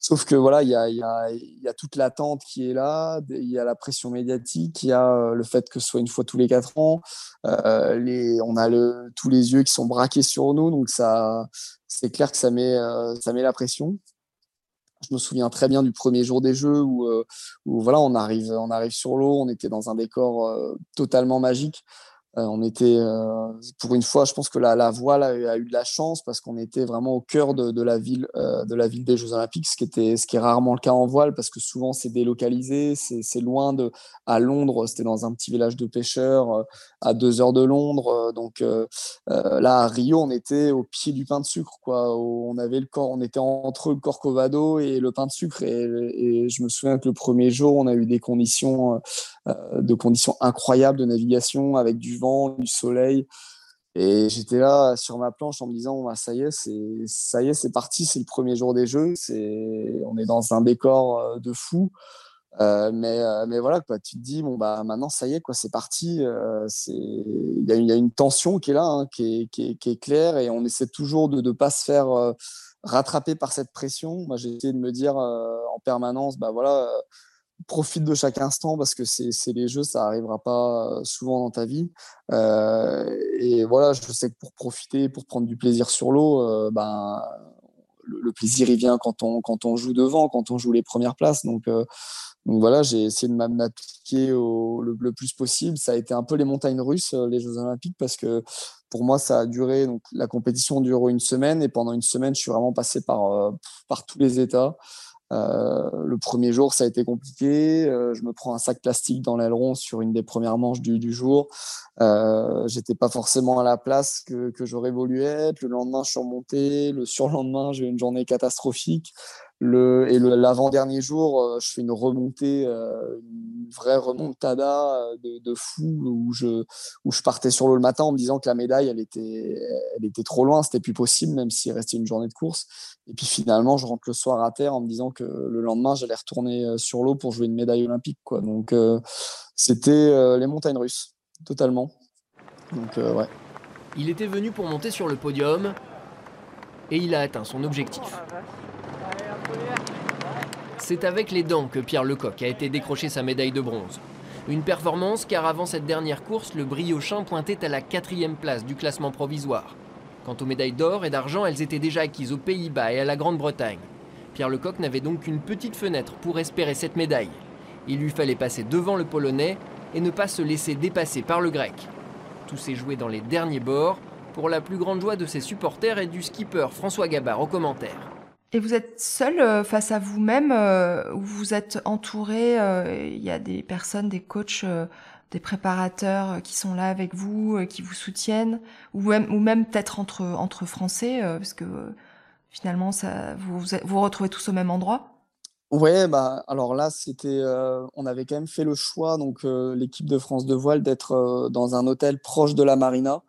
Sauf que voilà, il y a, y, a, y a, toute l'attente qui est là, il y a la pression médiatique, il y a euh, le fait que ce soit une fois tous les quatre ans. Euh, les, on a le, tous les yeux qui sont braqués sur nous, donc ça, c'est clair que ça met, ça met la pression. Je me souviens très bien du premier jour des Jeux où, euh, où voilà, on arrive, on arrive sur l'eau, on était dans un décor euh, totalement magique. Euh, on était, euh, pour une fois, je pense que la, la voile a, eu de la chance parce qu'on était vraiment au cœur de, la ville, euh, de la ville des Jeux Olympiques, ce qui était, ce qui est rarement le cas en voile parce que souvent c'est délocalisé, c'est loin de. À Londres, c'était dans un petit village de pêcheurs à deux heures de Londres. donc là, à Rio, on était au pied du pain de sucre, quoi. On avait le corps, on était entre le Corcovado et le pain de sucre. Et, et, je me souviens que le premier jour, on a eu des conditions, de conditions incroyables de navigation avec du du soleil. Et j'étais là sur ma planche en me disant bah, ça y est, c'est ça y est, c'est parti, c'est le premier jour des jeux, c'est on est dans un décor euh, de fou. Euh, mais, euh, mais voilà quoi, tu te dis bon bah maintenant ça y est quoi, c'est parti. c'est il y, y, a une tension qui est là, hein, qui, est, qui, est, claire et on essaie toujours de ne pas se faire rattraper par cette pression. Moi j'ai essayé de me dire en permanence bah voilà profite de chaque instant parce que c'est les jeux, ça arrivera pas euh, souvent dans ta vie. Euh, et voilà, je sais que pour profiter, pour prendre du plaisir sur l'eau, euh, ben, le, plaisir il vient quand on, quand on joue devant, quand on joue les premières places. Donc, voilà, j'ai essayé de m'appliquer le, le, plus possible. Ça a été un peu les montagnes russes, les Jeux Olympiques, parce que pour moi, ça a duré. Donc la compétition dure une semaine et pendant une semaine, je suis vraiment passé par, par tous les états. Euh, le premier jour, ça a été compliqué. Euh, je me prends un sac plastique dans l'aileron sur une des premières manches du, jour. Euh, J'étais pas forcément à la place que, que j'aurais voulu être. Le lendemain, je suis remonté. Le surlendemain, j'ai eu une journée catastrophique. Et l'avant-dernier jour, euh, je fais une remontée, euh, une vraie remontada euh, de, fou où je, partais sur l'eau le matin en me disant que la médaille, elle était, elle était trop loin, c'était plus possible, même s'il restait une journée de course. Et puis finalement, je rentre le soir à terre en me disant que le lendemain, j'allais retourner sur l'eau pour jouer une médaille olympique. Donc, c'était les montagnes russes, totalement. Il était venu pour monter sur le podium et il a atteint son objectif. C'est avec les dents que Pierre Lecoq a été décroché sa médaille de bronze. Une performance car avant cette dernière course, le Briochin pointait à la quatrième place du classement provisoire. Quant aux médailles d'or et d'argent, elles étaient déjà acquises aux Pays-Bas et à la Grande-Bretagne. Pierre Lecoq n'avait donc qu'une petite fenêtre pour espérer cette médaille. Il lui fallait passer devant le Polonais et ne pas se laisser dépasser par le Grec. Tout s'est joué dans les derniers bords, pour la plus grande joie de ses supporters et du skipper François Gabard au commentaire. Et vous êtes seul euh, face à vous-même euh, ou vous êtes entouré euh, Il y a des personnes, des coachs, des préparateurs qui sont là avec vous, qui vous soutiennent, ou même, peut-être entre Français, parce que finalement, vous vous retrouvez tous au même endroit? Ouais, bah alors là, c'était, on avait quand même fait le choix, donc l'équipe de France de voile, d'être dans un hôtel proche de la marina.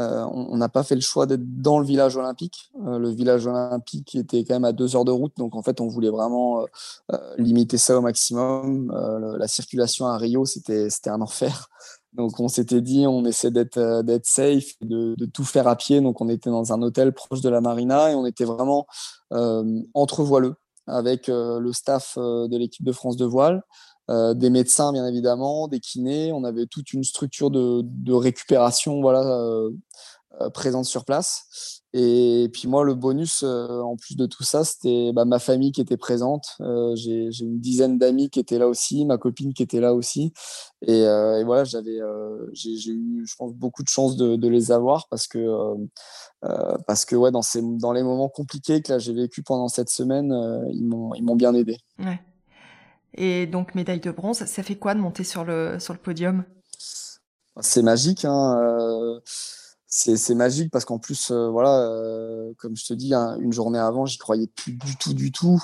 Euh, on n'a pas fait le choix d'être dans le village olympique. Euh, le village olympique était quand même à deux heures de route, donc en fait, on voulait vraiment euh, limiter ça au maximum. la circulation à Rio, c'était un enfer. [LAUGHS] Donc on s'était dit, on essaie d'être d'être safe, de, tout faire à pied. Donc on était dans un hôtel proche de la marina et on était vraiment entre voileux avec le staff de l'équipe de France de voile. Euh, des médecins bien évidemment, des kinés. On avait toute une structure de, de récupération voilà, euh, euh présente sur place. Et puis moi, le bonus, en plus de tout ça, c'était bah, ma famille qui était présente. J'ai une dizaine d'amis qui étaient là aussi, ma copine qui était là aussi. Et, voilà, j'avais, j'ai eu, je pense, beaucoup de chance de, les avoir parce que, parce que ouais, dans, ces, dans les moments compliqués que là j'ai vécu pendant cette semaine, ils m'ont bien aidé. Et donc médaille de bronze, ça fait quoi de monter sur le, sur podium? C'est magique. Hein, euh, c'est magique parce qu'en plus, euh, voilà, euh, comme je te dis, hein, une journée avant, j'y croyais plus du tout, du tout.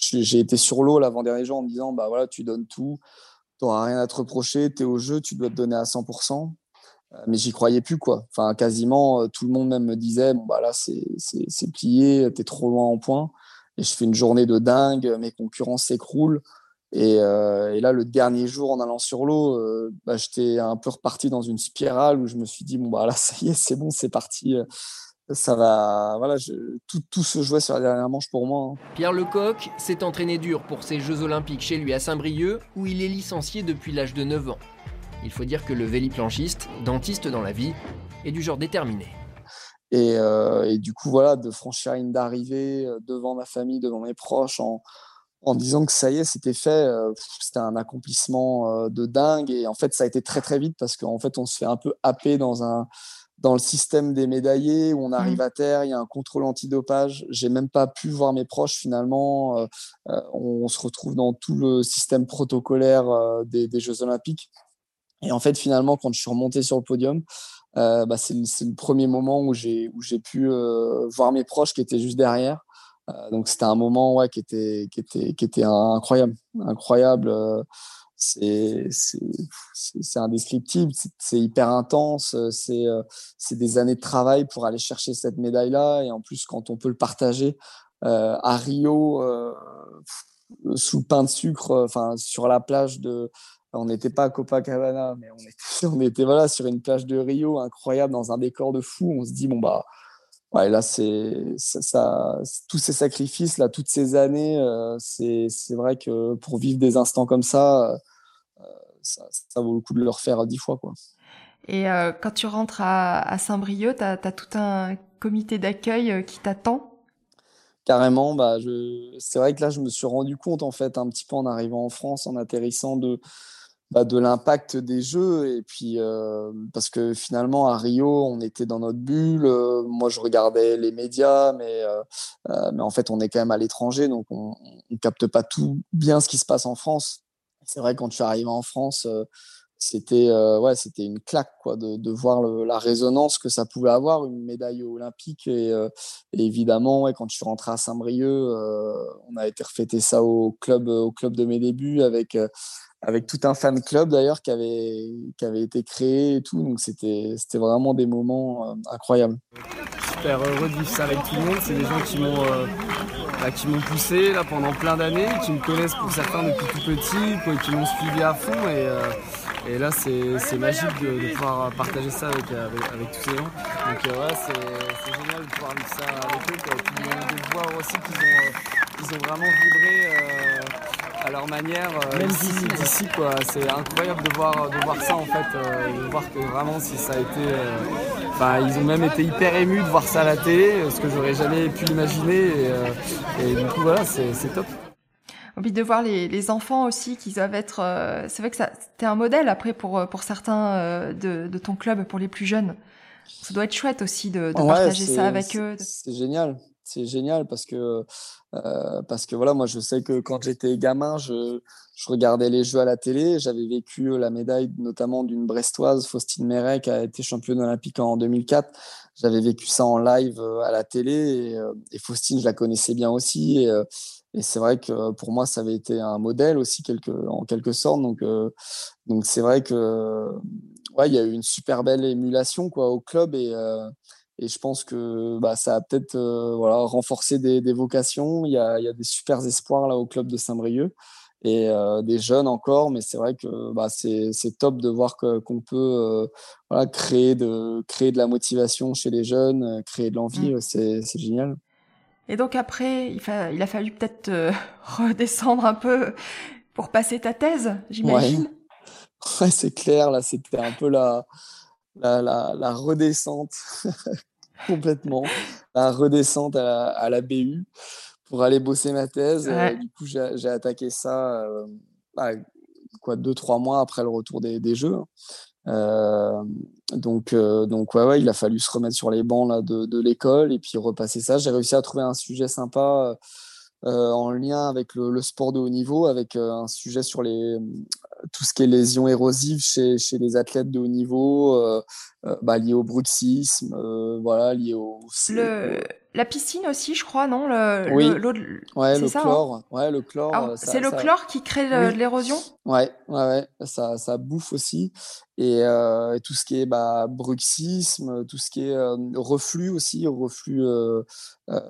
J'ai été sur l'eau l'avant-dernier jour en me disant, bah voilà, tu donnes tout, tu n'auras rien à te reprocher, tu es au jeu, tu dois te donner à 100%. Mais j'y croyais plus, quoi. Quasiment tout le monde même me disait, bah là, c'est plié, tu es trop loin en point. Et je fais une journée de dingue, mes concurrents s'écroulent. Et, et, là, le dernier jour en allant sur l'eau, bah, j'étais un peu reparti dans une spirale où je me suis dit, bon, bah là, [LAUGHS] ça y est, c'est bon, c'est parti ça va, voilà, tout, tout, se jouait sur la dernière manche pour moi. Hein. Pierre Lecoq s'est entraîné dur pour ses Jeux Olympiques chez lui à Saint-Brieuc, où il est licencié depuis l'âge de 9 ans. Il faut dire que le véliplanchiste, dentiste dans la vie, est du genre déterminé. Et, euh, et du coup, voilà, de franchir une d'arrivée euh, devant ma famille, devant mes proches, en, en disant que ça y est, c'était fait, euh, c'était un accomplissement de dingue. Et en fait, ça a été très très vite parce qu'en fait, on se fait un peu happer dans un dans le système des médaillés où on arrive mmh. à terre, il y a un contrôle antidopage. J'ai même pas pu voir mes proches finalement. Euh, on, se retrouve dans tout le système protocolaire euh, des, Jeux Olympiques. Et en fait, finalement, quand je suis remonté sur le podium, bah, c'est le, premier moment où j'ai pu voir mes proches qui étaient juste derrière. donc c'était un moment ouais, qui était incroyable, incroyable c'est indescriptible, c'est hyper intense, euh, c'est des années de travail pour aller chercher cette médaille-là. Et en plus, quand on peut le partager euh, à Rio, euh, sous pain de sucre, enfin sur la plage de. On n'était pas à Copacabana, mais on était, [LAUGHS] on était voilà, sur une plage de Rio incroyable, dans un décor de fou. On se dit, bon, bah, ouais, là, c'est ça, tous ces sacrifices, là, toutes ces années, euh, c'est vrai que pour vivre des instants comme ça, euh, ça, ça, vaut le coup de le refaire dix fois. Quoi. Et euh, quand tu rentres à, à Saint-Brieuc, tu as, tout un comité d'accueil qui t'attend? Carrément, bah, c'est vrai que là, je me suis rendu compte, en fait, un petit peu en arrivant en France, en atterrissant de, bah, de l'impact des jeux. Et puis, euh, parce que finalement, à Rio, on était dans notre bulle. Euh, moi, je regardais les médias, mais, euh, mais en fait, on est quand même à l'étranger, donc on ne capte pas tout bien ce qui se passe en France. C'est vrai, quand je suis arrivé en France, c'était ouais, c'était une claque quoi, de, de voir la résonance que ça pouvait avoir, une médaille olympique. Et, évidemment, ouais, quand je suis rentré à Saint-Brieuc, on a été refêter ça au club, au club de mes débuts avec avec tout un fan club d'ailleurs qui avait, été créé et tout. Donc c'était vraiment des moments euh, incroyables. Super heureux de vivre ça avec tout le monde. C'est des gens qui m'ont euh, bah, qui m'ont poussé là pendant plein d'années, qui me connaissent pour certains depuis tout petit, qui m'ont suivi à fond. Et, euh, et là, c'est magique de, pouvoir partager ça avec, avec, tous ces gens. Donc ouais, c'est génial de pouvoir vivre ça avec eux. De voir aussi qu'ils ont, ont vraiment vibré à leur manière. Euh, Même d'ici, quoi. C'est incroyable de voir, de voir ça en fait, euh, de voir que vraiment si ça a été. Euh, enfin, ils ont même été hyper émus de voir ça à la télé, ce que j'aurais jamais pu imaginer. Et, du coup, voilà, c'est top. Envie de voir les, les, enfants aussi qui doivent être. c'est vrai que ça, c'était un modèle après pour pour certains de, de, ton club, pour les plus jeunes. Ça doit être chouette aussi de, de partager ça avec eux. C'est génial c'est génial parce que euh, parce que voilà moi je sais que quand j'étais gamin je, regardais les jeux à la télé. J'avais vécu la médaille notamment d'une brestoise Faustine Méret qui a été championne olympique en 2004 j'avais vécu ça en live euh, à la télé et, euh, Faustine je la connaissais bien aussi. Et, c'est vrai que pour moi ça avait été un modèle aussi en quelque sorte. Donc donc c'est vrai que ouais il y a eu une super belle émulation quoi au club et et je pense que bah, ça a peut-être euh, voilà, renforcé des, des, vocations. Il y, a, il y, a, des super espoirs là au club de Saint-Brieuc et euh, des jeunes encore, mais c'est vrai que bah, c'est top de voir qu'on peut euh, voilà, créer, de, créer de la motivation chez les jeunes, créer de l'envie, mmh. c'est génial. Et donc après, il, il a fallu peut-être [LAUGHS] redescendre un peu pour passer ta thèse, j'imagine. Ouais, [LAUGHS] ouais c'est clair, là c'était un peu la, la, la, la redescente [LAUGHS] [LAUGHS] complètement, la redescente à la, BU pour aller bosser ma thèse. Euh, du coup, j'ai attaqué ça euh, bah, quoi, deux, trois mois après le retour des, des Jeux. Euh, donc, donc ouais, ouais, il a fallu se remettre sur les bancs là, de, de l'école et puis repasser ça. J'ai réussi à trouver un sujet sympa euh, en lien avec le, sport de haut niveau, avec euh, un sujet sur les, tout ce qui est lésions érosives chez, chez les athlètes de haut niveau, euh, bah, lié au bruxisme, voilà, lié au. Le, la piscine aussi, je crois, non le, Oui. le, ouais, le ça, chlore. hein ouais, le chlore. Euh, ça- c'est le ça- chlore qui crée Oui. de l'érosion? Ouais, ouais, ouais, ça, ça bouffe aussi. Et, euh, et tout ce qui est bah, bruxisme, tout ce qui est euh, reflux aussi, reflux euh, euh,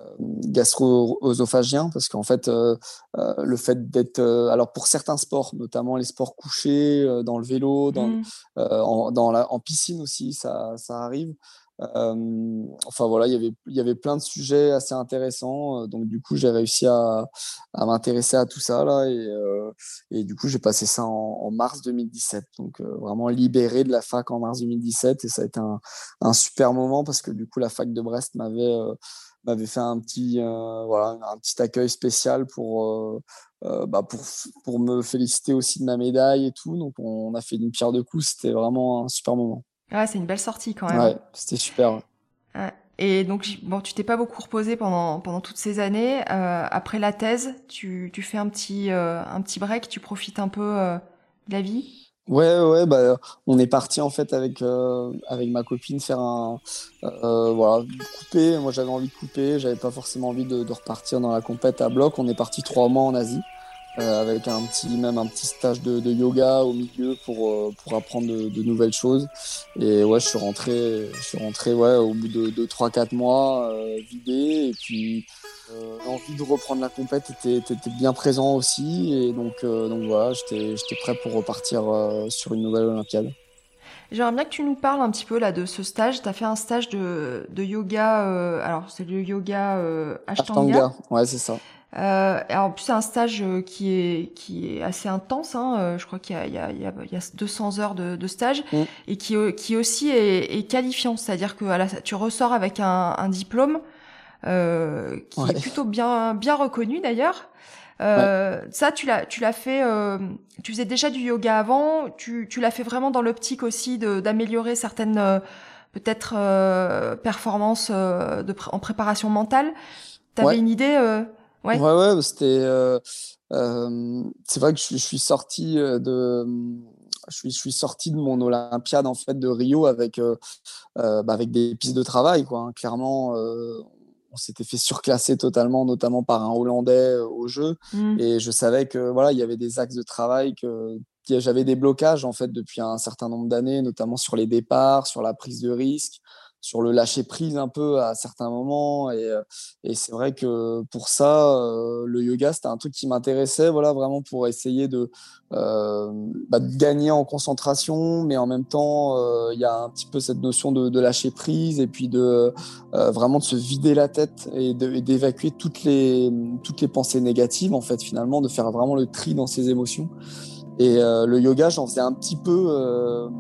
gastro-œsophagien, parce qu'en fait, euh, euh, le fait d'être. euh, alors, pour certains sports, notamment les sports couchés, euh, dans le vélo, dans, Mm. euh, en, dans la, en piscine aussi, ça, ça arrive. Euh, enfin voilà, il y avait, il y avait plein de sujets assez intéressants. Donc du coup, j'ai réussi à, à m'intéresser à tout ça là. Et, euh, et du coup, j'ai passé ça en, en mars 2017. Donc euh, vraiment libéré de la fac en mars 2017. Et ça a été un, un super moment parce que du coup, la fac de Brest m'avait m'avait fait un petit, voilà, un petit accueil spécial pour, euh, bah, pour, pour me féliciter aussi de ma médaille et tout. Donc on, a fait une pierre de coups. C'était vraiment un super moment. Ouais, c'est une belle sortie quand même. Ouais, c'était super. ouais. Et donc, bon, tu t'es pas beaucoup reposé pendant, pendant toutes ces années. Euh, après la thèse, tu, tu fais un petit, euh, un petit break, tu profites un peu de la vie? Ouais, ouais, bah, on est parti en fait avec, euh, avec ma copine faire un. euh, voilà, couper. Moi j'avais envie de couper, j'avais pas forcément envie de, de repartir dans la compète à bloc. On est parti trois mois en Asie. Euh, avec un petit, même un petit stage de, de yoga au milieu pour, euh, pour apprendre de, de nouvelles choses. Et ouais, je suis rentré, je suis rentré ouais, au bout de, de 3-4 mois, euh, vidé. Et puis, euh, l'envie de reprendre la compète était, était, bien présent aussi. Et donc, donc voilà, j'étais j'étais prêt pour repartir sur une nouvelle Olympiade. J'aimerais bien que tu nous parles un petit peu là de ce stage. Tu as fait un stage de, de yoga. alors, c'est le yoga Ashtanga. Ashtanga, ouais, c'est ça. Euh, et en plus, c'est un stage euh, qui est, qui est assez intense. Hein. euh, Je crois qu'il y a, il y, a, il y, a, il y a 200 heures de, de stage Mm. et qui, euh, qui aussi est, est qualifiant. C'est-à-dire que à la- tu ressors avec un, un diplôme euh, qui Ouais. est plutôt bien, bien reconnu d'ailleurs. Euh, Ça, tu l'as, tu l'as fait. Euh, tu faisais déjà du yoga avant. Tu, tu l'as fait vraiment dans l'optique aussi de- d'améliorer certaines peut-être euh, performances de en préparation mentale. T'avais Ouais. une idée euh, Ouais. Ouais, ouais, c'était. euh, euh, c'est vrai que je, suis- je suis sorti euh, de. Je suis, je suis sorti de mon Olympiade en fait de Rio avec euh, bah, avec des pistes de travail quoi. hein. Clairement, euh, on s'était fait surclasser totalement, notamment par un Hollandais au jeu. Mm. Et je savais que voilà, il y avait des axes de travail que que j'avais des blocages en fait depuis un certain nombre d'années, notamment sur les départs, sur la prise de risque, sur le lâcher prise un peu à certains moments. Et, euh, et c'est vrai que pour ça, euh, le yoga c'était un truc qui m'intéressait, voilà, vraiment pour essayer de, euh, bah, gagner en concentration, mais en même temps, il y a un petit peu cette notion de, de lâcher prise et puis de vraiment de se vider la tête et d'évacuer toutes les toutes les pensées négatives en fait finalement, de faire vraiment le tri dans ses émotions. Et le yoga, j'en faisais un petit peu.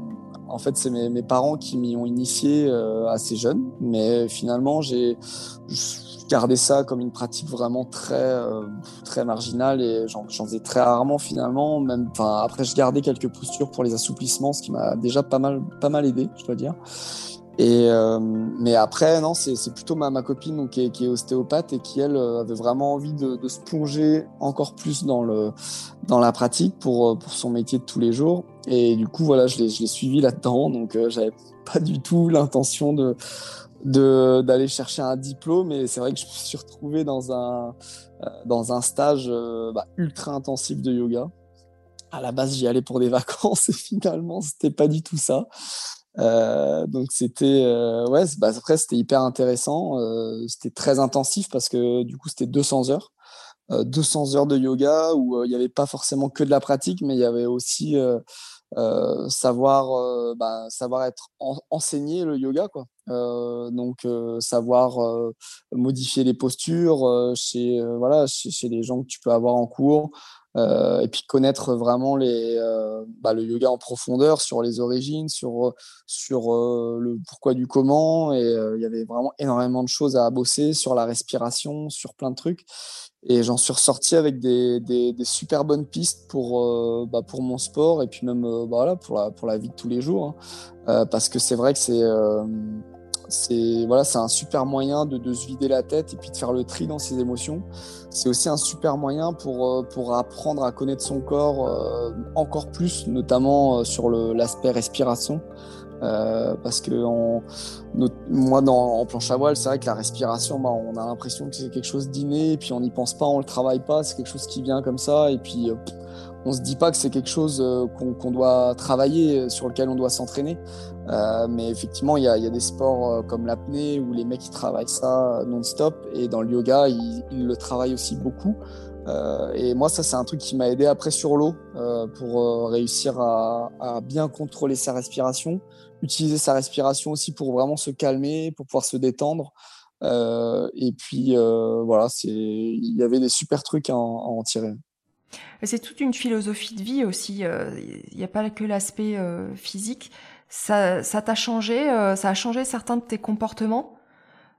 En fait, c'est mes, parents qui m'y ont initié euh, assez jeune, mais finalement, j'ai gardé ça comme une pratique vraiment très euh, très marginale et j'en j'en faisais très rarement finalement. Même, enfin, après, je gardais quelques postures pour les assouplissements, ce qui m'a déjà pas mal pas mal aidé, je dois dire. Et euh, mais après, non, c'est plutôt ma, ma copine donc, qui, est, qui est ostéopathe et qui, elle, euh, avait vraiment envie de, de se plonger encore plus dans, le, dans la pratique pour, euh, pour son métier de tous les jours. Et du coup, voilà, je l'ai suivi là-dedans. Donc, euh, j'avais pas du tout l'intention de d'aller chercher un diplôme. Et c'est vrai que je me suis retrouvé dans un, euh, dans un stage bah, ultra intensif de yoga. À la base, j'y allais pour des [LAUGHS] vacances et finalement, c'était pas du tout ça. Euh, donc c'était euh, ouais bah, après c'était hyper intéressant euh, c'était très intensif parce que du coup c'était 200 heures euh, 200 heures de yoga où il n'y avait pas forcément que de la pratique mais il y avait aussi savoir euh, bah, savoir être en- enseigné le yoga quoi. Donc savoir modifier les postures chez voilà chez les gens que tu peux avoir en cours euh, et puis connaître vraiment euh, bah, le yoga en profondeur sur les origines, sur, sur euh, le pourquoi du comment. Et il y avait vraiment énormément de choses à bosser sur la respiration, sur plein de trucs. Et j'en suis ressorti avec des, super bonnes pistes pour, bah, pour mon sport et puis même bah, voilà, pour, la, pour la vie de tous les jours. Hein. Parce que c'est vrai que c'est c'est voilà, c'est un super moyen de, se vider la tête et puis de faire le tri dans ses émotions. C'est aussi un super moyen pour, pour apprendre à connaître son corps euh, encore plus, notamment euh, sur l'aspect respiration. parce que moi, dans, en planche à voile, c'est vrai que la respiration, bah, on a l'impression que c'est quelque chose d'inné, et puis on n'y pense pas, on le travaille pas, c'est quelque chose qui vient comme ça, et puis on se dit pas que c'est quelque chose qu'on doit travailler, sur lequel on doit s'entraîner. mais effectivement, il y, a, des sports comme l'apnée où les mecs travaillent ça non-stop, et dans le yoga, ils, le travaillent aussi beaucoup. Euh, et moi, ça, c'est un truc qui m'a aidé après sur l'eau euh, pour euh, réussir à, bien contrôler sa respiration, utiliser sa respiration aussi pour vraiment se calmer, pour pouvoir se détendre. et puis voilà, il y avait des super trucs à en, tirer. C'est toute une philosophie de vie aussi. Il n'y a pas que l'aspect physique. Ça, ça t'a changé, ça a changé certains de tes comportements?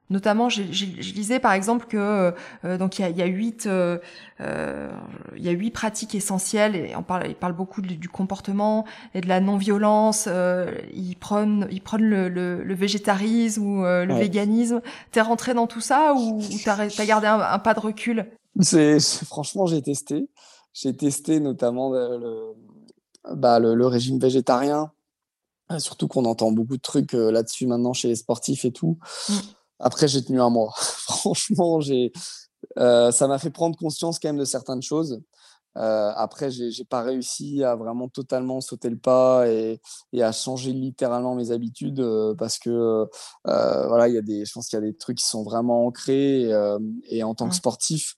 Notamment, je, je, je, lisais par exemple que euh, donc il y a, y a huit euh, euh, il y a huit pratiques essentielles et on parle il parle beaucoup du, comportement et de la non-violence. Euh, ils prennent ils prennent le, le, le végétarisme ou euh, le véganisme. T'es rentré dans tout ça ou, ou t'as as gardé un, pas de recul? C'est franchement j'ai testé. J'ai testé notamment le, bah, le, le régime végétarien. Surtout qu'on entend beaucoup de trucs là-dessus maintenant chez les sportifs et tout. Mm. Après, j'ai tenu un mois. [LAUGHS] Franchement, j'ai, euh, ça m'a fait prendre conscience quand même de certaines choses. Euh, après, j'ai, j'ai pas réussi à vraiment totalement sauter le pas et, et à changer littéralement mes habitudes euh, parce que euh, voilà, il y a des, je pense qu'il y a des trucs qui sont vraiment ancrés et, et en tant que sportif,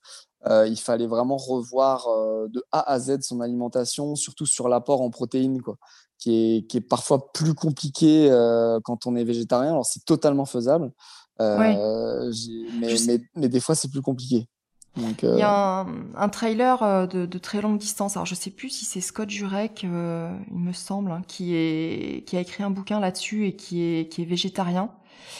il fallait vraiment revoir de A à Z son alimentation, surtout sur l'apport en protéines, quoi, qui est, qui est parfois plus compliqué quand on est végétarien. Alors c'est totalement faisable. Euh, mais, mais, des fois, c'est plus compliqué. Donc, Il y a euh, un, trailer euh, de, de, très longue distance. Alors, je sais plus si c'est Scott Jurek, il me semble, hein, qui, est, qui a écrit un bouquin là-dessus et qui est, qui est végétarien.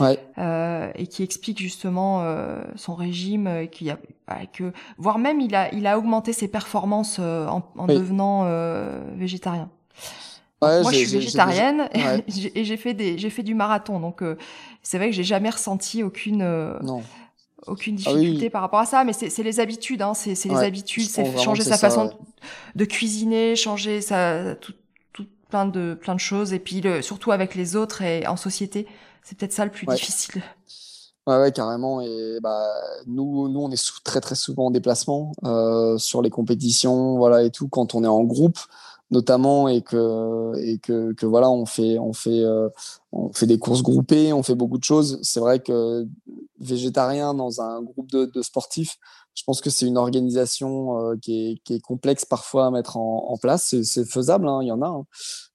Ouais. Euh, et qui explique justement euh, son régime et qui a bah, que voire même il a il a augmenté ses performances en, en devenant végétarien. Ouais, moi, je suis végétarienne [LAUGHS] et j'ai fait des, j'ai fait du marathon, donc euh, c'est vrai que j'ai jamais ressenti aucune, euh, aucune ah difficulté par rapport à ça. Mais c'est les habitudes, hein, c'est les habitudes, c'est changer sa façon de cuisiner, changer sa tout, tout, plein de plein de choses, et puis le, surtout avec les autres et en société, c'est peut-être ça le plus difficile. Ouais, ouais, carrément. Et bah, nous, nous, on est très, très souvent en déplacement euh, sur les compétitions, voilà, et tout. Quand on est en groupe, notamment et que et que, que voilà on fait on fait euh, on fait des courses groupées on fait beaucoup de choses c'est vrai que végétarien dans un groupe de, de sportifs je pense que c'est une organisation euh, qui, est, qui, est, complexe parfois à mettre en, en place c'est faisable hein, il y en a hein.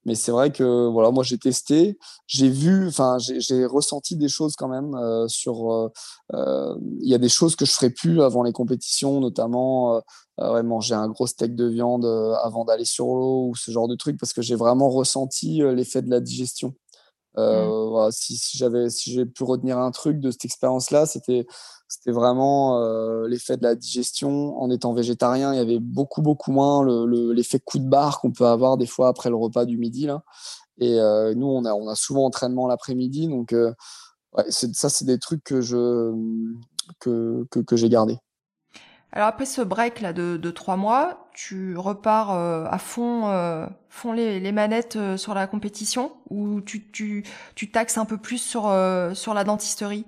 Mais c'est vrai que voilà moi j'ai testé j'ai vu j'ai ressenti des choses quand même euh, sur il y a des choses que je ferais plus avant les compétitions notamment euh, manger un gros steak de viande euh, avant d'aller sur l'eau ou ce genre de truc parce que j'ai vraiment ressenti euh, l'effet de la digestion. Euh, voilà, si, si j'avais si j'ai pu retenir un truc de cette expérience là c'était c'était vraiment euh, l'effet de la digestion. En étant végétarien il y avait beaucoup beaucoup moins l'effet le, coup de barre qu'on peut avoir des fois après le repas du midi là. Et euh, nous on a on a souvent entraînement l'après-midi donc ouais, ça c'est des trucs que je que, que, que j'ai gardé alors après ce break là de, trois mois, tu repars euh, à fond, euh, fond les, manettes euh, sur la compétition ou tu, tu, tu taxes un peu plus sur, sur la dentisterie?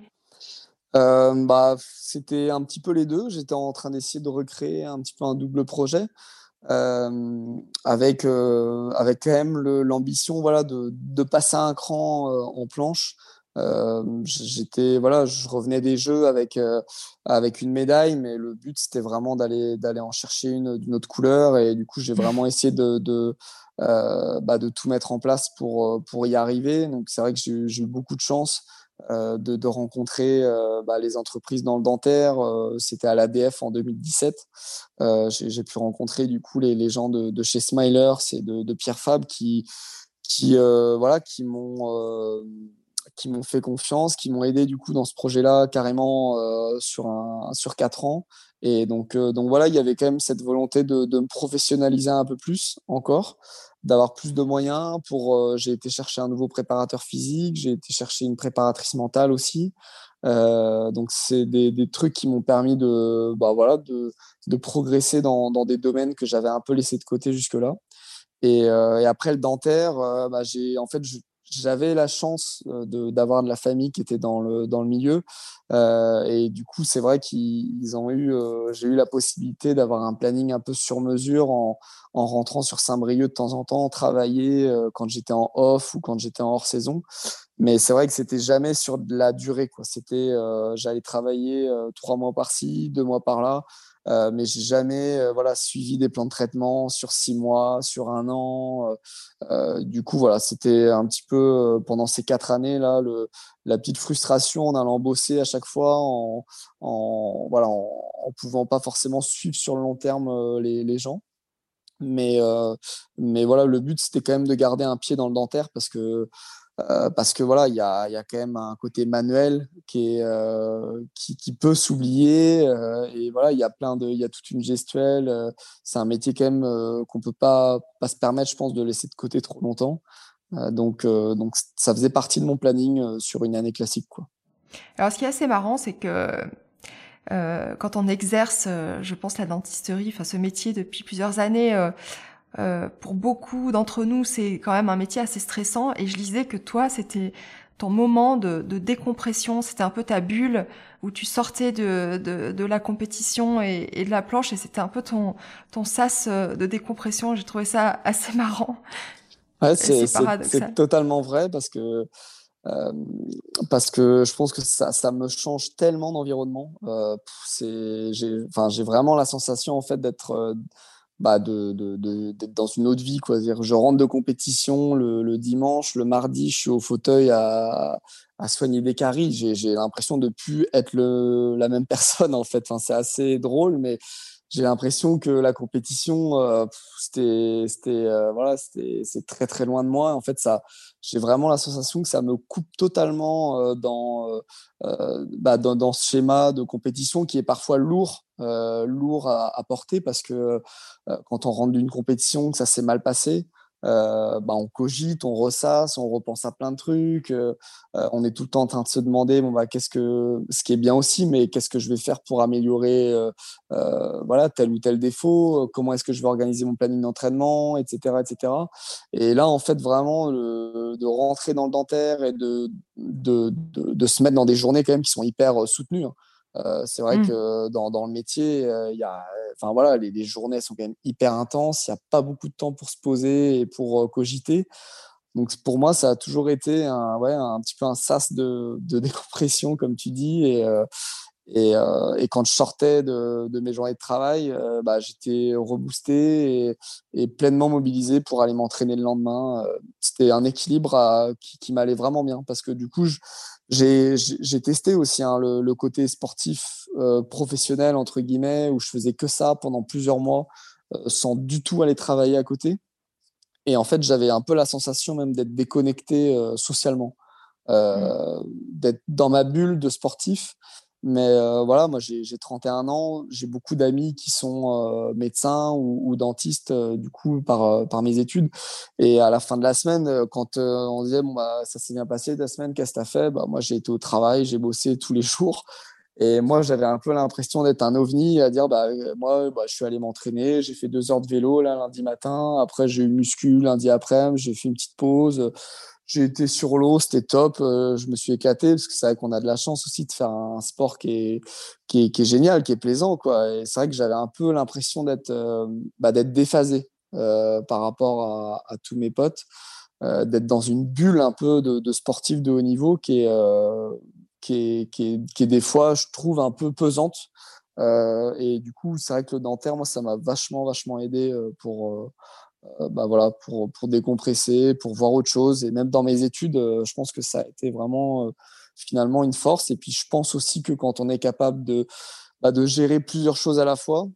Bah, C'était un petit peu les deux. J'étais en train d'essayer de recréer un petit peu un double projet. avec avec quand même l'ambition voilà de, de passer un cran en planche euh, j'étais voilà, je revenais des jeux avec euh, avec une médaille, mais le but c'était vraiment d'aller d'aller en chercher une d'une autre couleur et du coup j'ai [LAUGHS] vraiment essayé de de, euh, bah, de tout mettre en place pour pour y arriver. Donc c'est vrai que j'ai eu beaucoup de chance. De, de, rencontrer bah, les entreprises dans le dentaire. C'était à l'ADF en 2017. J'ai pu rencontrer du coup les, les gens de, de chez Smiler, c'est de, de, Pierre Fab qui qui voilà qui m'ont qui m'ont fait confiance, qui m'ont aidé du coup dans ce projet-là carrément euh, sur un sur quatre ans. Et donc euh, donc voilà, il y avait quand même cette volonté de, de me professionnaliser un peu plus encore, d'avoir plus de moyens. Pour euh, j'ai été chercher un nouveau préparateur physique, j'ai été chercher une préparatrice mentale aussi. donc c'est des, des, trucs qui m'ont permis de bah voilà de, de progresser dans, dans des domaines que j'avais un peu laissé de côté jusque là. Et, après le dentaire, bah, j'ai en fait je, j'avais la chance d'avoir de, la famille qui était dans le, dans le milieu. et du coup, c'est vrai qu'ils ont eu, j'ai eu la possibilité d'avoir un planning un peu sur mesure en, en rentrant sur Saint-Brieuc de temps en temps, travailler quand j'étais en off ou quand j'étais en hors saison. Mais c'est vrai que c'était jamais sur de la durée. C'était, j'allais travailler trois mois par-ci, deux mois par-là. Euh, mais j'ai jamais euh, voilà suivi des plans de traitement sur six mois, sur un an. Euh, du coup, voilà, c'était un petit peu pendant ces quatre années là, le, la petite frustration en allant bosser à chaque fois, en, en voilà, en, pouvant pas forcément suivre sur le long terme les, les gens. Mais, mais voilà, le but c'était quand même de garder un pied dans le dentaire parce que euh, parce que voilà, il y a, y a, quand même un côté manuel qui, est, euh, qui, peut s'oublier. Euh, et voilà, il y a plein de, il y a toute une gestuelle. c'est un métier quand même qu'on peut pas, pas se permettre, je pense, de laisser de côté trop longtemps. donc, donc, ça faisait partie de mon planning sur une année classique. Alors, ce qui est assez marrant, c'est que quand on exerce, je pense, la dentisterie, enfin ce métier depuis plusieurs années, euh, pour beaucoup d'entre nous, c'est quand même un métier assez stressant. Et je lisais que toi, c'était ton moment de, de décompression, c'était un peu ta bulle où tu sortais de, de, de la compétition et, et, de la planche, et c'était un peu ton, ton sas euh, de décompression. J'ai trouvé ça assez marrant. Ouais, c'est totalement vrai parce que euh, parce que je pense que ça, ça me change tellement d'environnement. Euh, j'ai, enfin, j'ai vraiment la sensation en fait d'être bah de, d'être dans une autre vie. Quoi. je rentre de compétition le, le, dimanche, le mardi, je suis au fauteuil à, à soigner des caries. J'ai, j'ai l'impression de plus être le, la même [LAUGHS] personne en fait. Enfin, c'est assez drôle, mais j'ai l'impression que la compétition, euh, c'était, c'était, euh, voilà, c'était, c'est très très loin de moi. En fait, ça, j'ai vraiment la sensation que ça me coupe totalement euh, dans, euh, bah, dans, dans, ce schéma de compétition qui est parfois lourd, lourd à, à, porter parce que quand on rentre d'une compétition, que ça s'est mal passé, euh, bah, on cogite, on ressasse, on repense à plein de trucs. Euh, euh, on est tout le temps en train de se demander, bon bah qu'est-ce que, ce qui est bien aussi, mais qu'est-ce que je vais faire pour améliorer, voilà, tel ou tel défaut. Comment est-ce que je vais organiser mon planning d'entraînement, etc., etc. Et là, en fait, vraiment, de rentrer dans le dentaire et de de, de, se mettre dans des journées quand même qui sont hyper soutenues. Hein. Euh, c'est vrai mmh. que dans, dans, le métier, il y a, enfin voilà, les, les, journées sont quand même hyper intenses. Il n'y a pas beaucoup de temps pour se poser et pour cogiter. Donc pour moi, ça a toujours été un, ouais, un petit peu un sas de, de [LAUGHS] décompression, comme tu dis. Et, et, euh, et, quand je sortais de, de mes journées de travail, euh, bah, j'étais reboosté et, et, pleinement mobilisé pour aller m'entraîner le lendemain. C'était un équilibre à, qui, qui m'allait vraiment bien parce que du coup, j'ai testé aussi hein, le, le, côté sportif euh, professionnel entre guillemets où je faisais que ça pendant plusieurs mois euh, sans du tout aller travailler à côté. Et en fait, j'avais un peu la sensation même d'être déconnecté euh, socialement, mmh. d'être dans ma bulle de sportif mais euh, voilà, moi j'ai 31 ans, j'ai beaucoup d'amis qui sont euh, médecins ou, dentistes euh, du coup par, par mes études. Et à la fin de la semaine, quand on disait bon bah ça s'est bien passé ta semaine, qu'est-ce que t'as fait? Bah moi j'ai été au travail, j'ai bossé tous les jours. Et moi j'avais un peu l'impression d'être un ovni à dire bah moi bah, je suis allé m'entraîner, j'ai fait deux heures de vélo là lundi matin, après j'ai eu muscu lundi après, j'ai fait une petite pause j'ai été sur l'eau, c'était top. Euh, je me suis éclaté parce que c'est vrai qu'on a de la chance aussi de faire un sport qui est, qui est, qui est génial, qui est plaisant. Quoi. Et c'est vrai que j'avais un peu l'impression d'être euh, bah, d'être déphasé euh, par rapport à, tous mes potes, euh, d'être dans une bulle un peu de, de sportif de haut niveau qui est, qui, est, qui, est, des fois, je trouve, un peu pesante. et du coup, c'est vrai que le dentaire, moi, ça m'a vachement, vachement aidé pour bah voilà, pour, pour décompresser, pour voir autre chose. Et même dans mes études, euh, je pense que ça a été vraiment euh, finalement une force. Et puis je pense aussi que quand on est capable de, bah, de gérer plusieurs choses à la fois,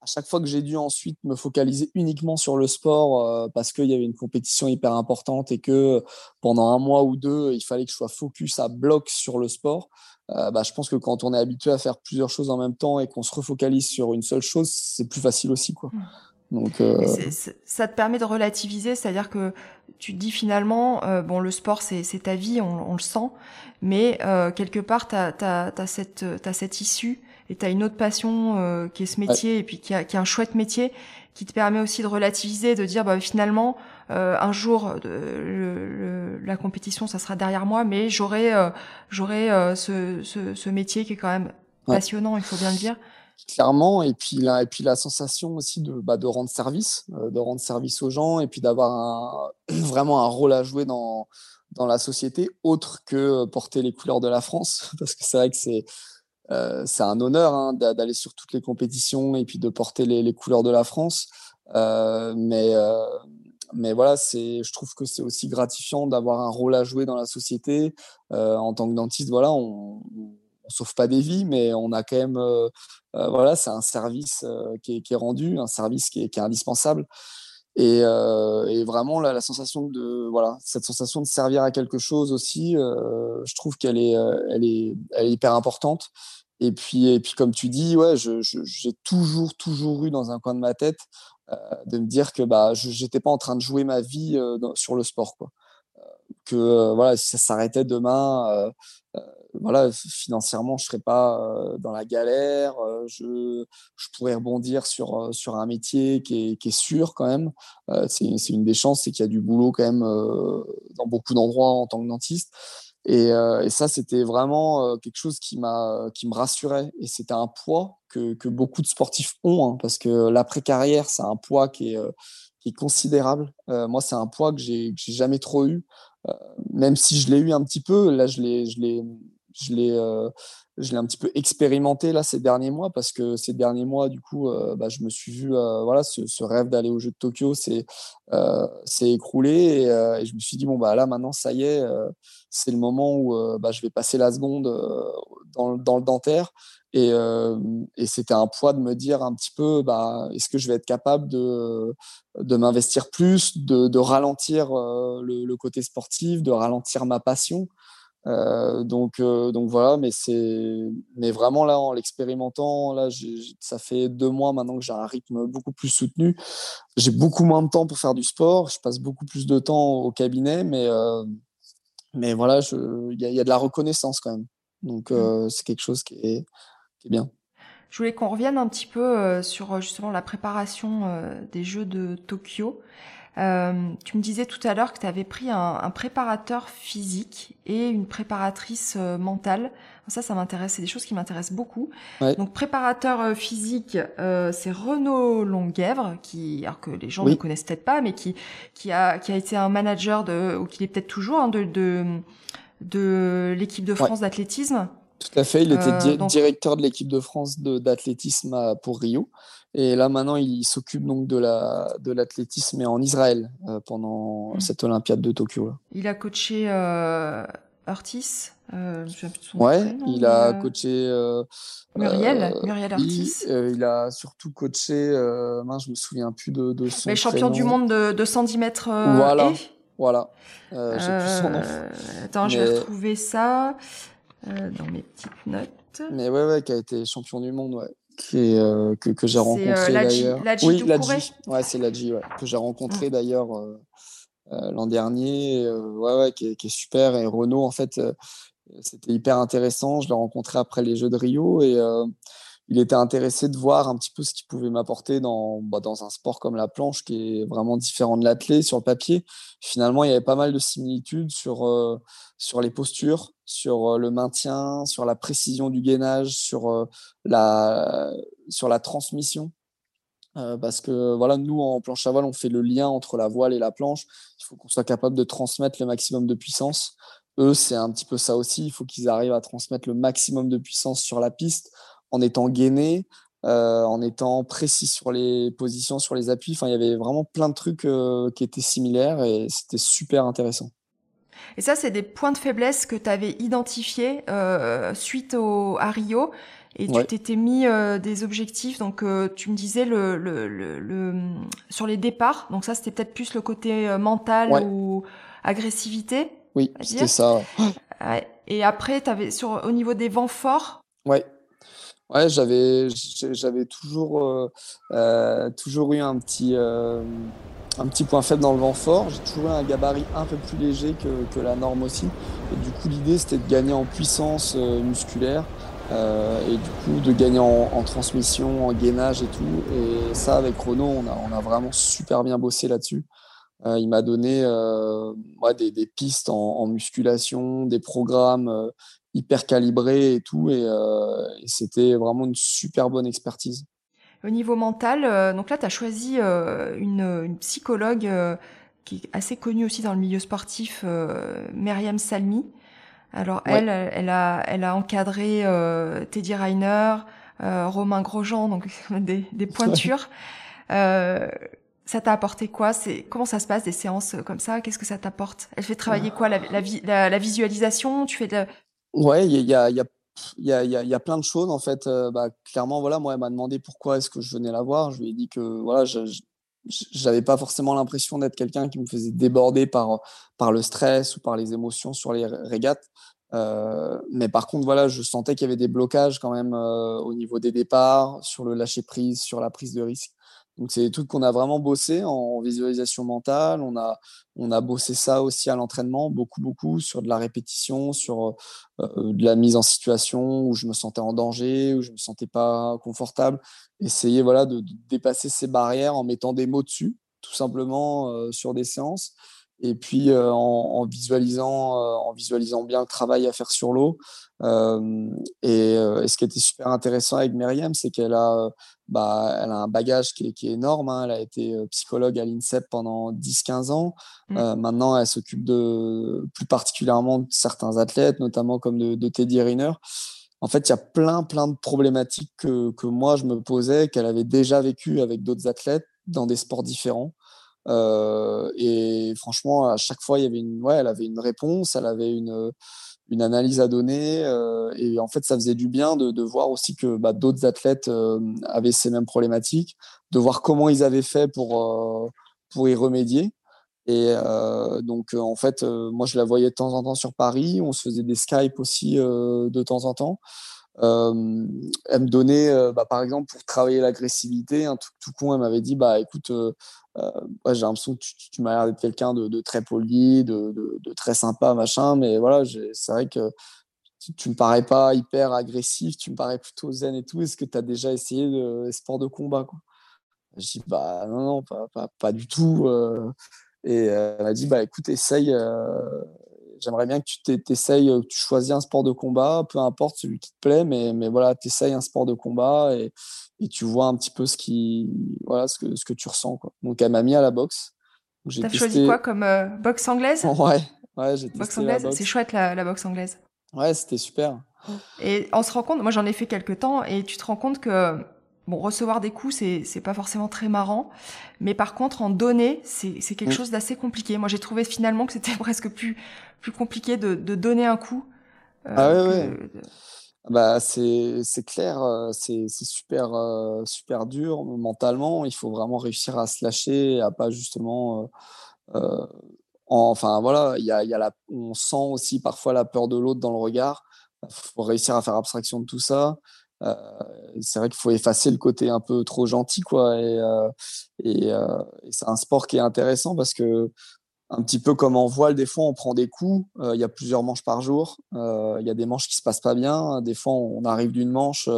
à chaque fois que j'ai dû ensuite me focaliser uniquement sur le sport parce qu'il y avait une compétition hyper importante et que pendant un mois ou deux, il fallait que je sois focus à bloc sur le sport, bah, je pense que quand on est habitué à faire plusieurs choses en même temps et qu'on se refocalise sur une seule chose, c'est plus facile aussi. Quoi. Donc, euh... ça te permet de relativiser, c'est-à-dire que tu te dis finalement, euh, bon, le sport c'est ta vie, on, on, le sent, mais euh, quelque part, tu as, cette, as cette issue et tu as une autre passion qui est ce métier et puis qui, a, qui est un chouette métier qui te permet aussi de relativiser, de dire bah, finalement un jour le, la compétition ça sera derrière moi, mais j'aurai j'aurai ce, ce, ce, métier qui est quand même passionnant, il faut bien le dire clairement et puis la, et puis la sensation aussi de, bah, de rendre service euh, de rendre service aux gens et puis d'avoir [CLEARS THROAT] vraiment un rôle à jouer dans, dans la société autre que porter les couleurs de la France [LAUGHS] parce que c'est vrai que c'est euh, un honneur hein, d'aller sur toutes les compétitions et puis de porter les, les couleurs de la France euh, mais euh, mais voilà, je trouve que c'est aussi gratifiant d'avoir un rôle à jouer dans la société. Euh, en tant que dentiste, voilà, on, on sauve pas des vies, mais on a quand même, euh, euh, voilà, c'est un service euh, qui est, rendu, un service qui est, indispensable. Et, vraiment, la sensation de, voilà, cette sensation de servir à quelque chose aussi, je trouve qu'elle est, elle est, hyper importante. Et puis, et puis, comme tu dis, ouais, j'ai toujours, toujours eu dans un coin de ma tête de me dire que bah, je n'étais pas en train de jouer ma vie sur le sport. Quoi. que voilà, si ça s'arrêtait demain, voilà, financièrement, je serais pas euh, dans la galère. Euh, je, je pourrais rebondir sur, euh, sur un métier qui est, qui est sûr quand même. c'est une des chances, c'est qu'il y a du boulot quand même dans beaucoup d'endroits en tant que dentiste. Et, ça, c'était vraiment quelque chose qui, qui me rassurait. Et c'était un poids que, que, beaucoup de sportifs ont, hein, parce que l'après-carrière, c'est un poids qui est, qui est considérable. moi, c'est un poids que j'ai, que j'ai jamais trop eu. même si je l'ai eu un petit peu, là, je l'ai, je l'ai, je l'ai euh, je l'ai un petit peu expérimenté là ces derniers mois parce que ces derniers mois du coup euh, bah, je me suis vu euh, voilà ce, rêve d'aller aux Jeux de Tokyo c'est c'est écroulé et, je me suis dit bon bah là maintenant ça y est c'est le moment où bah, je vais passer la seconde dans, le dentaire et, c'était un poids de me dire un petit peu bah, est-ce que je vais être capable de, de m'investir plus de, ralentir le, le, côté sportif de ralentir ma passion euh, donc, euh, donc voilà, mais c'est, mais vraiment là, en l'expérimentant, là, ça fait deux mois maintenant que j'ai un rythme beaucoup plus soutenu. J'ai beaucoup moins de temps pour faire du sport. Je passe beaucoup plus de temps au cabinet, mais, euh, mais voilà, il y, y, a de la reconnaissance quand même. Donc mmh. c'est quelque chose qui est, qui est bien. Je voulais qu'on revienne un petit peu sur justement la préparation des Jeux de Tokyo. Euh, tu me disais tout à l'heure que tu avais pris un, un, préparateur physique et une préparatrice euh, mentale. Ça, ça m'intéresse, c'est des choses qui m'intéressent beaucoup. Ouais. Donc, préparateur euh, physique, euh, c'est Renaud Longuèvre, qui, alors que les gens ne connaissent peut-être pas, mais qui, qui, a, qui a été un manager de, ou qui est peut-être toujours, hein, de, de, de l'équipe de France d'athlétisme. Tout à fait, il était directeur de l'équipe de France d'athlétisme pour Rio. Et là, maintenant, il s'occupe donc de la de l'athlétisme en Israël euh, pendant mmh. cette Olympiade de Tokyo. Il a coaché euh, Ortiz. Euh, je de son ouais, il a euh, coaché euh, Muriel, Muriel Ortiz. Il, il, a surtout coaché, mince, je me souviens plus de, de son. Mais champion du monde de, de 110 mètres. voilà, et voilà. J'ai plus son nom. Attends, je vais retrouver ça dans mes petites notes. Mais ouais, ouais, qui a été champion du monde, ouais qui est, euh, que, que j'ai euh, rencontré d'ailleurs. Oui, Ladji. Ouais, c'est Ladji, ouais, que j'ai rencontré mm. d'ailleurs euh, l'an dernier. ouais, ouais, qui est, qui est, super. Et Renault, en fait, c'était hyper intéressant. Je l'ai rencontré après les Jeux de Rio et il était intéressé de voir un petit peu ce qu'il pouvait m'apporter dans, bah, dans un sport comme la planche qui est vraiment différent de l'athlé sur le papier. Finalement, il y avait pas mal de similitudes sur, sur les postures, sur le maintien, sur la précision du gainage, sur, la, sur la transmission. parce que voilà, nous en planche à voile, on fait le lien entre la voile et la planche. Il faut qu'on soit capable de transmettre le maximum de puissance. Eux, c'est un petit peu ça aussi. Il faut qu'ils arrivent à transmettre le maximum de puissance sur la piste en étant gainé, euh, en étant précis sur les positions, sur les appuis. Enfin, il y avait vraiment plein de trucs euh, qui étaient similaires et c'était super intéressant. Et ça, c'est des points de faiblesse que tu avais identifiés euh, suite au, à Rio. Et tu t'étais mis des objectifs. Donc, tu me disais le, le, le, sur les départs. Donc ça, c'était peut-être plus le côté mental ou agressivité. Oui, c'était ça. Et après, avais sur au niveau des vents forts. Ouais. Ouais, j'avais, j'avais toujours, euh, euh, toujours eu un petit, euh, un petit point faible dans le vent fort. J'ai toujours eu un gabarit un peu plus léger que, que la norme aussi. Et du coup, l'idée, c'était de gagner en puissance musculaire et du coup de gagner en, transmission, en gainage et tout. Et ça, avec Renault, on a, on a vraiment super bien bossé là-dessus. il m'a donné des, pistes en, musculation, des programmes hyper calibrés et tout. Et, et c'était vraiment une super bonne expertise. Au niveau mental, donc là, tu as choisi une, une, psychologue qui est assez connue aussi dans le milieu sportif, euh, Myriam Salmi. Alors elle, elle a, elle a encadré euh, Teddy Reiner, euh, Romain Grosjean, donc [LAUGHS] des, des pointures. Euh, ça t'a apporté quoi? C'est comment ça se passe des séances comme ça? Qu'est-ce que ça t'apporte? Elle fait travailler quoi? La, la, la, visualisation? Tu fais de... Ouais, il y a, y, a, y, a, y a plein de choses en fait. bah, clairement, voilà, moi, elle m'a demandé pourquoi est-ce que je venais la voir. Je lui ai dit que voilà, j'avais pas forcément l'impression d'être quelqu'un qui me faisait déborder par, par le stress ou par les émotions sur les régates. Euh, mais par contre, voilà, je sentais qu'il y avait des blocages quand même euh, au niveau des départs, sur le lâcher prise, sur la prise de risque. Donc, c'est des trucs qu'on a vraiment bossé en visualisation mentale. On a, on a bossé ça aussi à l'entraînement, beaucoup, beaucoup, sur de la répétition, sur euh, de la mise en situation où je me sentais en danger, où je me sentais pas confortable. Essayer, voilà, de, dépasser ces barrières en mettant des mots dessus, tout simplement, euh, sur des séances. Et puis, euh, en, visualisant, en visualisant bien le travail à faire sur l'eau. Et, et, ce qui était super intéressant avec Myriam, c'est qu'elle a bah, elle a un bagage qui est, qui est énorme. Hein. Elle a été euh, psychologue à l'INSEP pendant 10-15 ans. Mmh. Euh, maintenant, elle s'occupe de plus particulièrement de certains athlètes, notamment comme de, de Teddy Riner. En fait, il y a plein, plein de problématiques que, que moi je me posais, qu'elle avait déjà vécues avec d'autres athlètes dans des sports différents. Euh, et franchement, à chaque fois, il y avait une, ouais, elle avait une réponse, elle avait une, une analyse à donner. Euh, et en fait, ça faisait du bien de, de voir aussi que bah, d'autres athlètes euh, avaient ces mêmes problématiques, de voir comment ils avaient fait pour, euh, pour y remédier. Et donc, en fait, moi, je la voyais de temps en temps sur Paris. On se faisait des Skype aussi de temps en temps. Euh, elle me donnait, euh, bah, par exemple, pour travailler l'agressivité, un truc tout con, elle m'avait dit, bah écoute, euh, j'ai l'impression que tu, m'as l'air d'être quelqu'un de, très poli, de, très sympa, machin, mais voilà, c'est vrai que tu, tu me parais pas hyper agressif, tu me parais plutôt zen et tout. Est-ce que tu as déjà essayé de sport de combat quoi? Je dis bah non non pas, pas du tout. et elle m'a dit bah écoute essaye j'aimerais bien que tu t'essayes, que tu choisis un sport de combat, peu importe celui qui te plaît, mais, mais voilà, tu essayes un sport de combat et, et, tu vois un petit peu ce, qui, voilà, ce, que, ce que tu ressens. Quoi. Donc, elle m'a mis à la boxe. T'as testé... choisi quoi comme euh, boxe anglaise? [LAUGHS] Ouais, ouais j'ai boxe anglaise, c'est chouette la, la, boxe anglaise. Ouais, c'était super. Et on se rend compte, moi j'en ai fait quelques temps, et tu te rends compte que Bon, recevoir des coups, c'est, c'est pas forcément très marrant. Mais par contre, en donner, c'est, c'est quelque mm. chose d'assez compliqué. Moi, j'ai trouvé finalement que c'était [LAUGHS] presque plus, plus compliqué de, de donner un coup. Euh, ah ouais, ouais. Bah, c'est, c'est clair, euh, c'est, c'est super, euh, super dur mentalement. Il faut vraiment réussir à se lâcher, à pas justement. Euh, enfin, voilà, il y a, y a la, on sent aussi parfois la peur de l'autre dans le regard. Il faut réussir à faire abstraction de tout ça. Euh, c'est vrai qu'il faut effacer le côté un peu trop gentil, quoi. Et, euh, euh, et, c'est un sport qui est intéressant parce que un petit peu comme en voile, des fois on prend des coups. Il y a plusieurs manches par jour. Il y a des manches qui se passent pas bien. Des fois on arrive d'une manche,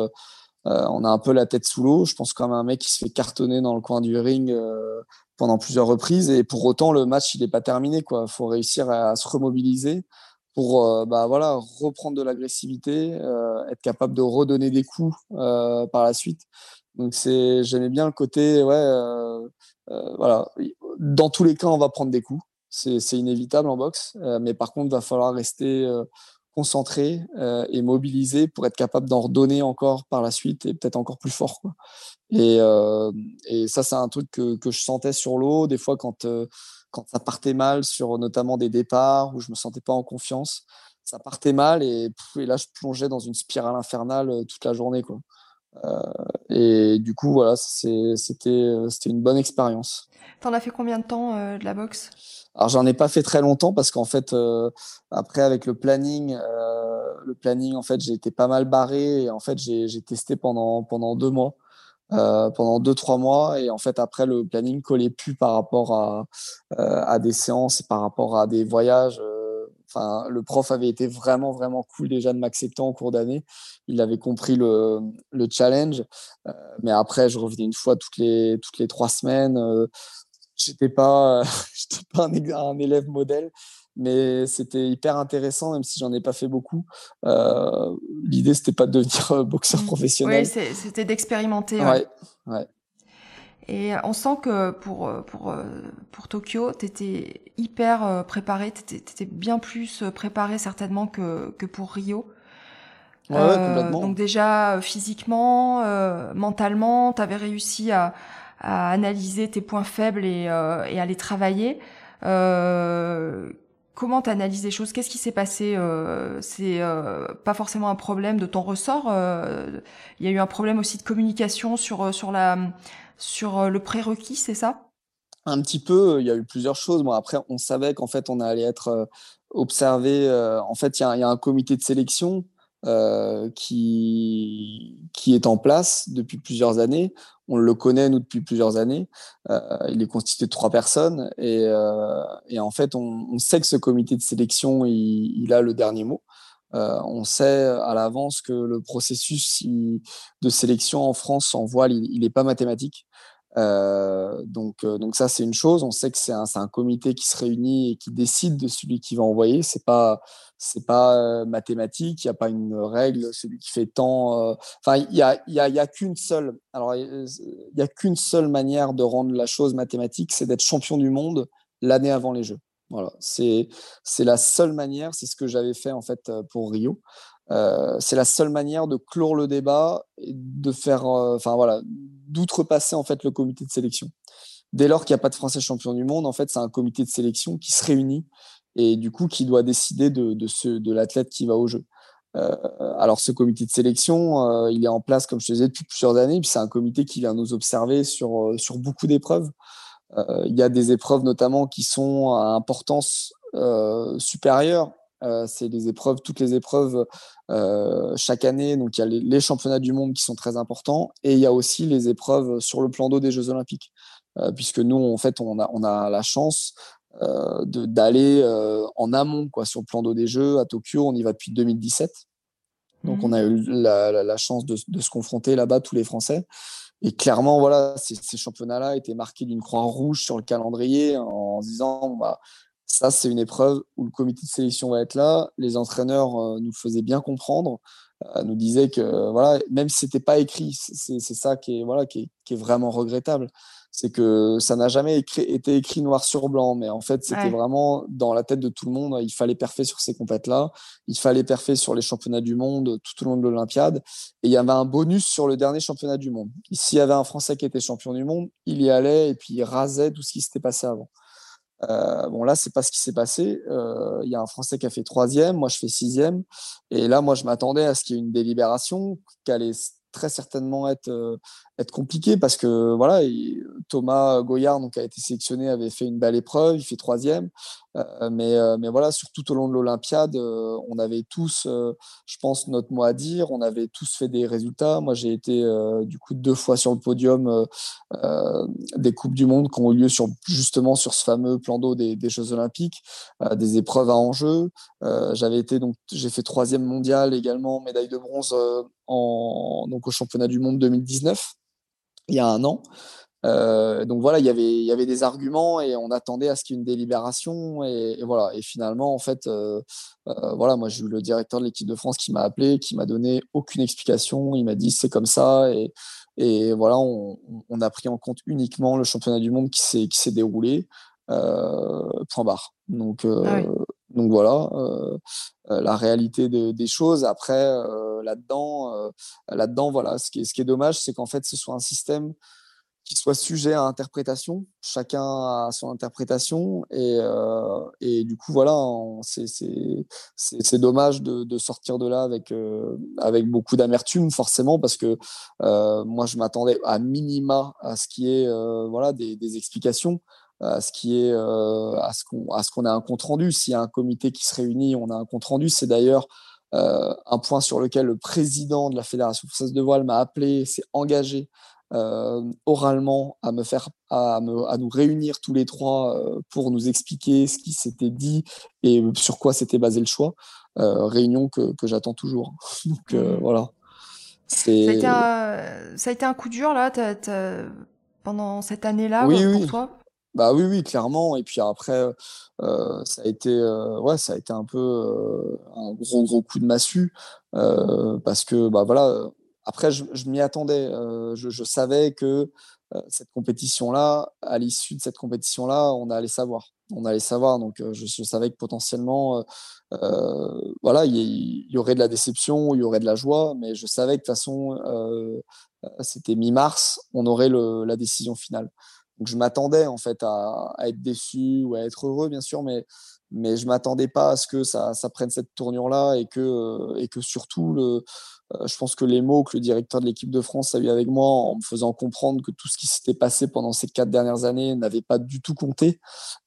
on a un peu la tête sous l'eau. Je pense comme un mec qui se fait cartonner dans le coin du ring pendant plusieurs reprises et pour autant le match il n'est pas terminé. Il faut réussir à se remobiliser pour euh, bah, voilà, reprendre de l'agressivité, euh, être capable de redonner des coups euh, par la suite. Donc c'est, j'aimais bien le côté, ouais, voilà, dans tous les cas, on va prendre des coups, c'est, c'est inévitable en boxe, mais par contre, il va falloir rester concentré et mobilisé pour être capable d'en redonner encore par la suite et peut-être encore plus fort. Quoi. Et, et ça, c'est un truc que, que je sentais sur l'eau, des fois quand quand ça partait mal sur notamment des départs où je me sentais pas en confiance, ça partait mal et, là je plongeais dans une spirale infernale euh, toute la journée quoi. Euh, et du coup voilà c'était euh, c'était une bonne expérience. T'en as fait combien de temps de la boxe? Alors j'en ai pas fait très longtemps parce qu'en fait après avec le planning le planning en fait j'ai été pas mal barré et en fait j'ai testé pendant pendant deux mois. Euh, pendant deux trois mois et en fait après le planning collait plus par rapport à, euh, à des séances par rapport à des voyages euh, Enfin, le prof avait été vraiment, vraiment cool déjà de m'accepter en cours d'année. Il avait compris le, le challenge. Mais après, je revenais une fois toutes les, toutes les trois semaines. J'étais pas, [LAUGHS] j'étais pas un, élève modèle, mais c'était hyper intéressant, même si j'en ai pas fait beaucoup. Euh, L'idée, c'était pas de devenir boxeur mmh. professionnel. Oui, c'était d'expérimenter. Ouais, ouais. Et on sent que pour, pour, pour Tokyo, tu étais hyper euh, préparé, tu étais, bien plus préparé certainement que, que pour Rio. Ouais, euh, donc déjà, physiquement, euh, mentalement, tu avais réussi à, à, analyser tes points faibles et, euh, et à les travailler. Euh, comment tu analyses les choses? Qu'est-ce qui s'est passé C'est pas forcément un problème de ton ressort. Il y a eu un problème aussi de communication sur, sur la sur euh, le prérequis, c'est ça? Un petit peu. Il y a eu plusieurs choses. Bon, après, on savait qu'en fait, on allait être euh, observé. Euh, en fait, il y, a un comité de sélection qui, qui est en place depuis plusieurs années. On le connaît, nous, depuis plusieurs années. il est constitué de trois personnes. Et, et en fait, on, sait que ce comité de sélection, il, il a le dernier mot. Euh, on sait à l'avance que le processus de sélection en France en voile, il n'est pas mathématique. Euh, donc, euh, donc ça, c'est une chose. On sait que c'est un, un, comité qui se réunit et qui décide de celui qui va envoyer. C'est pas c'est pas mathématique. Il n'y a pas une règle. Celui qui fait tant. Enfin, il y a y a, qu'une seule. Alors, il seule manière de rendre la chose mathématique, c'est d'être champion du monde l'année avant les Jeux. Voilà, c'est la seule manière, c'est ce que j'avais fait en fait euh, pour Rio. Euh, c'est la seule manière de clore le débat et de faire, euh, enfin voilà, d'outrepasser en fait le comité de sélection. Dès lors qu'il n'y a pas de Français champion du monde, en fait, c'est un comité de sélection qui se réunit et du coup qui doit décider de, de, l'athlète qui va au jeu. Euh, alors ce comité de sélection, il est en place, comme je te disais, depuis plusieurs années. C'est un comité qui vient nous observer sur, sur beaucoup d'épreuves. Euh, il y a des épreuves notamment qui sont à importance euh, supérieure. Euh, c'est les épreuves, toutes les épreuves chaque année. Donc il y a les, championnats du monde qui sont très importants et il y a aussi les épreuves sur le plan d'eau des Jeux Olympiques. puisque nous, en fait, on a, on a la chance d'aller en amont quoi, sur le plan d'eau des Jeux à Tokyo. On y va depuis 2017. Donc, on a eu la, la, la chance de, de se confronter là-bas, tous les Français. Et clairement, voilà, ces, championnats-là étaient marqués d'une croix rouge sur le calendrier en, disant, bah, ça, c'est une épreuve où le comité de sélection va être là. Les entraîneurs euh, nous faisaient bien comprendre, euh, nous disaient que, voilà, même si c'était pas écrit, c'est ça qui est, voilà, qui est vraiment regrettable c'est que ça n'a jamais été écrit noir sur blanc, mais en fait, c'était vraiment dans la tête de tout le monde. Il fallait perfer sur ces compètes-là, il fallait perfer sur les championnats du monde tout au long de l'Olympiade, et il y avait un bonus sur le dernier championnat du monde. S'il y avait un Français qui était champion du monde, il y allait et puis il rasait tout ce qui s'était passé avant. Euh, bon, là, c'est pas ce qui s'est passé. Euh, il y a un Français qui a fait troisième, moi je fais sixième. Et là, moi, je m'attendais à ce qu'il y ait une délibération, qu'elle allait très certainement être, euh, être compliqué parce que voilà, Thomas Goyard donc, a été sélectionné, avait fait une belle épreuve, il fait troisième. Euh, mais, euh, mais voilà, sur tout au long de l'Olympiade, on avait tous, je pense, notre mot à dire. On avait tous fait des résultats. Moi, j'ai été du coup deux fois sur le podium des Coupes du Monde qui ont eu lieu sur, justement sur ce fameux plan d'eau des, des, Jeux Olympiques, des épreuves à enjeu. J'avais été donc, j'ai fait troisième mondial également, médaille de bronze donc au championnat du monde 2019, il y a un an. Euh, donc voilà, il y avait, il y avait des arguments et on attendait à ce qu'il y ait une délibération et, voilà. Et finalement, en fait, euh, euh, voilà, moi j'ai eu le directeur de l'équipe de France qui m'a appelé, qui m'a donné aucune explication. Il m'a dit c'est comme ça et, et voilà, on, a pris en compte uniquement le championnat du monde qui s'est qui s'est déroulé. point barre. Donc ah donc voilà, euh, euh, la réalité des choses. Après, euh, là-dedans, là-dedans, voilà, ce qui est, dommage, c'est qu'en fait, ce soit un système qui soit sujet à interprétation. Chacun a son interprétation et, du coup voilà, c'est dommage de, sortir de là avec avec beaucoup d'amertume forcément parce que moi je m'attendais à minima à ce qui est voilà des explications à ce qui est euh, à ce qu'on à ce qu'on a un compte rendu. S'il y a un comité qui se réunit, on a un compte rendu. C'est d'ailleurs euh, un point sur lequel le président de la Fédération française de voile m'a appelé, s'est engagé oralement à me faire à, à, nous réunir tous les trois pour nous expliquer ce qui s'était dit et sur quoi s'était basé le choix. réunion que, que j'attends toujours. [LAUGHS] Donc mmh. voilà. Ça a, été un, ça a été un coup dur là pendant cette année-là oui, pour toi? Bah oui, oui, clairement. Et puis après, ça a été, ouais, ça a été un peu un gros, gros coup de massue parce que, bah voilà. Après, je, m'y attendais. Je, savais que cette compétition-là, à l'issue de cette compétition-là, on allait savoir. On allait savoir. Donc, je, savais que potentiellement, voilà, il y, y, aurait de la déception, il y aurait de la joie, mais je savais que de toute façon, c'était mi-mars, on aurait le, la décision finale. Donc je m'attendais en fait à, être déçu ou à être heureux bien sûr, mais mais je m'attendais pas à ce que ça, ça prenne cette tournure là et que euh, et que surtout le euh, je pense que les mots que le directeur de l'équipe de France a eu avec moi en me faisant comprendre que tout ce qui s'était passé pendant ces quatre dernières années n'avait pas du tout compté,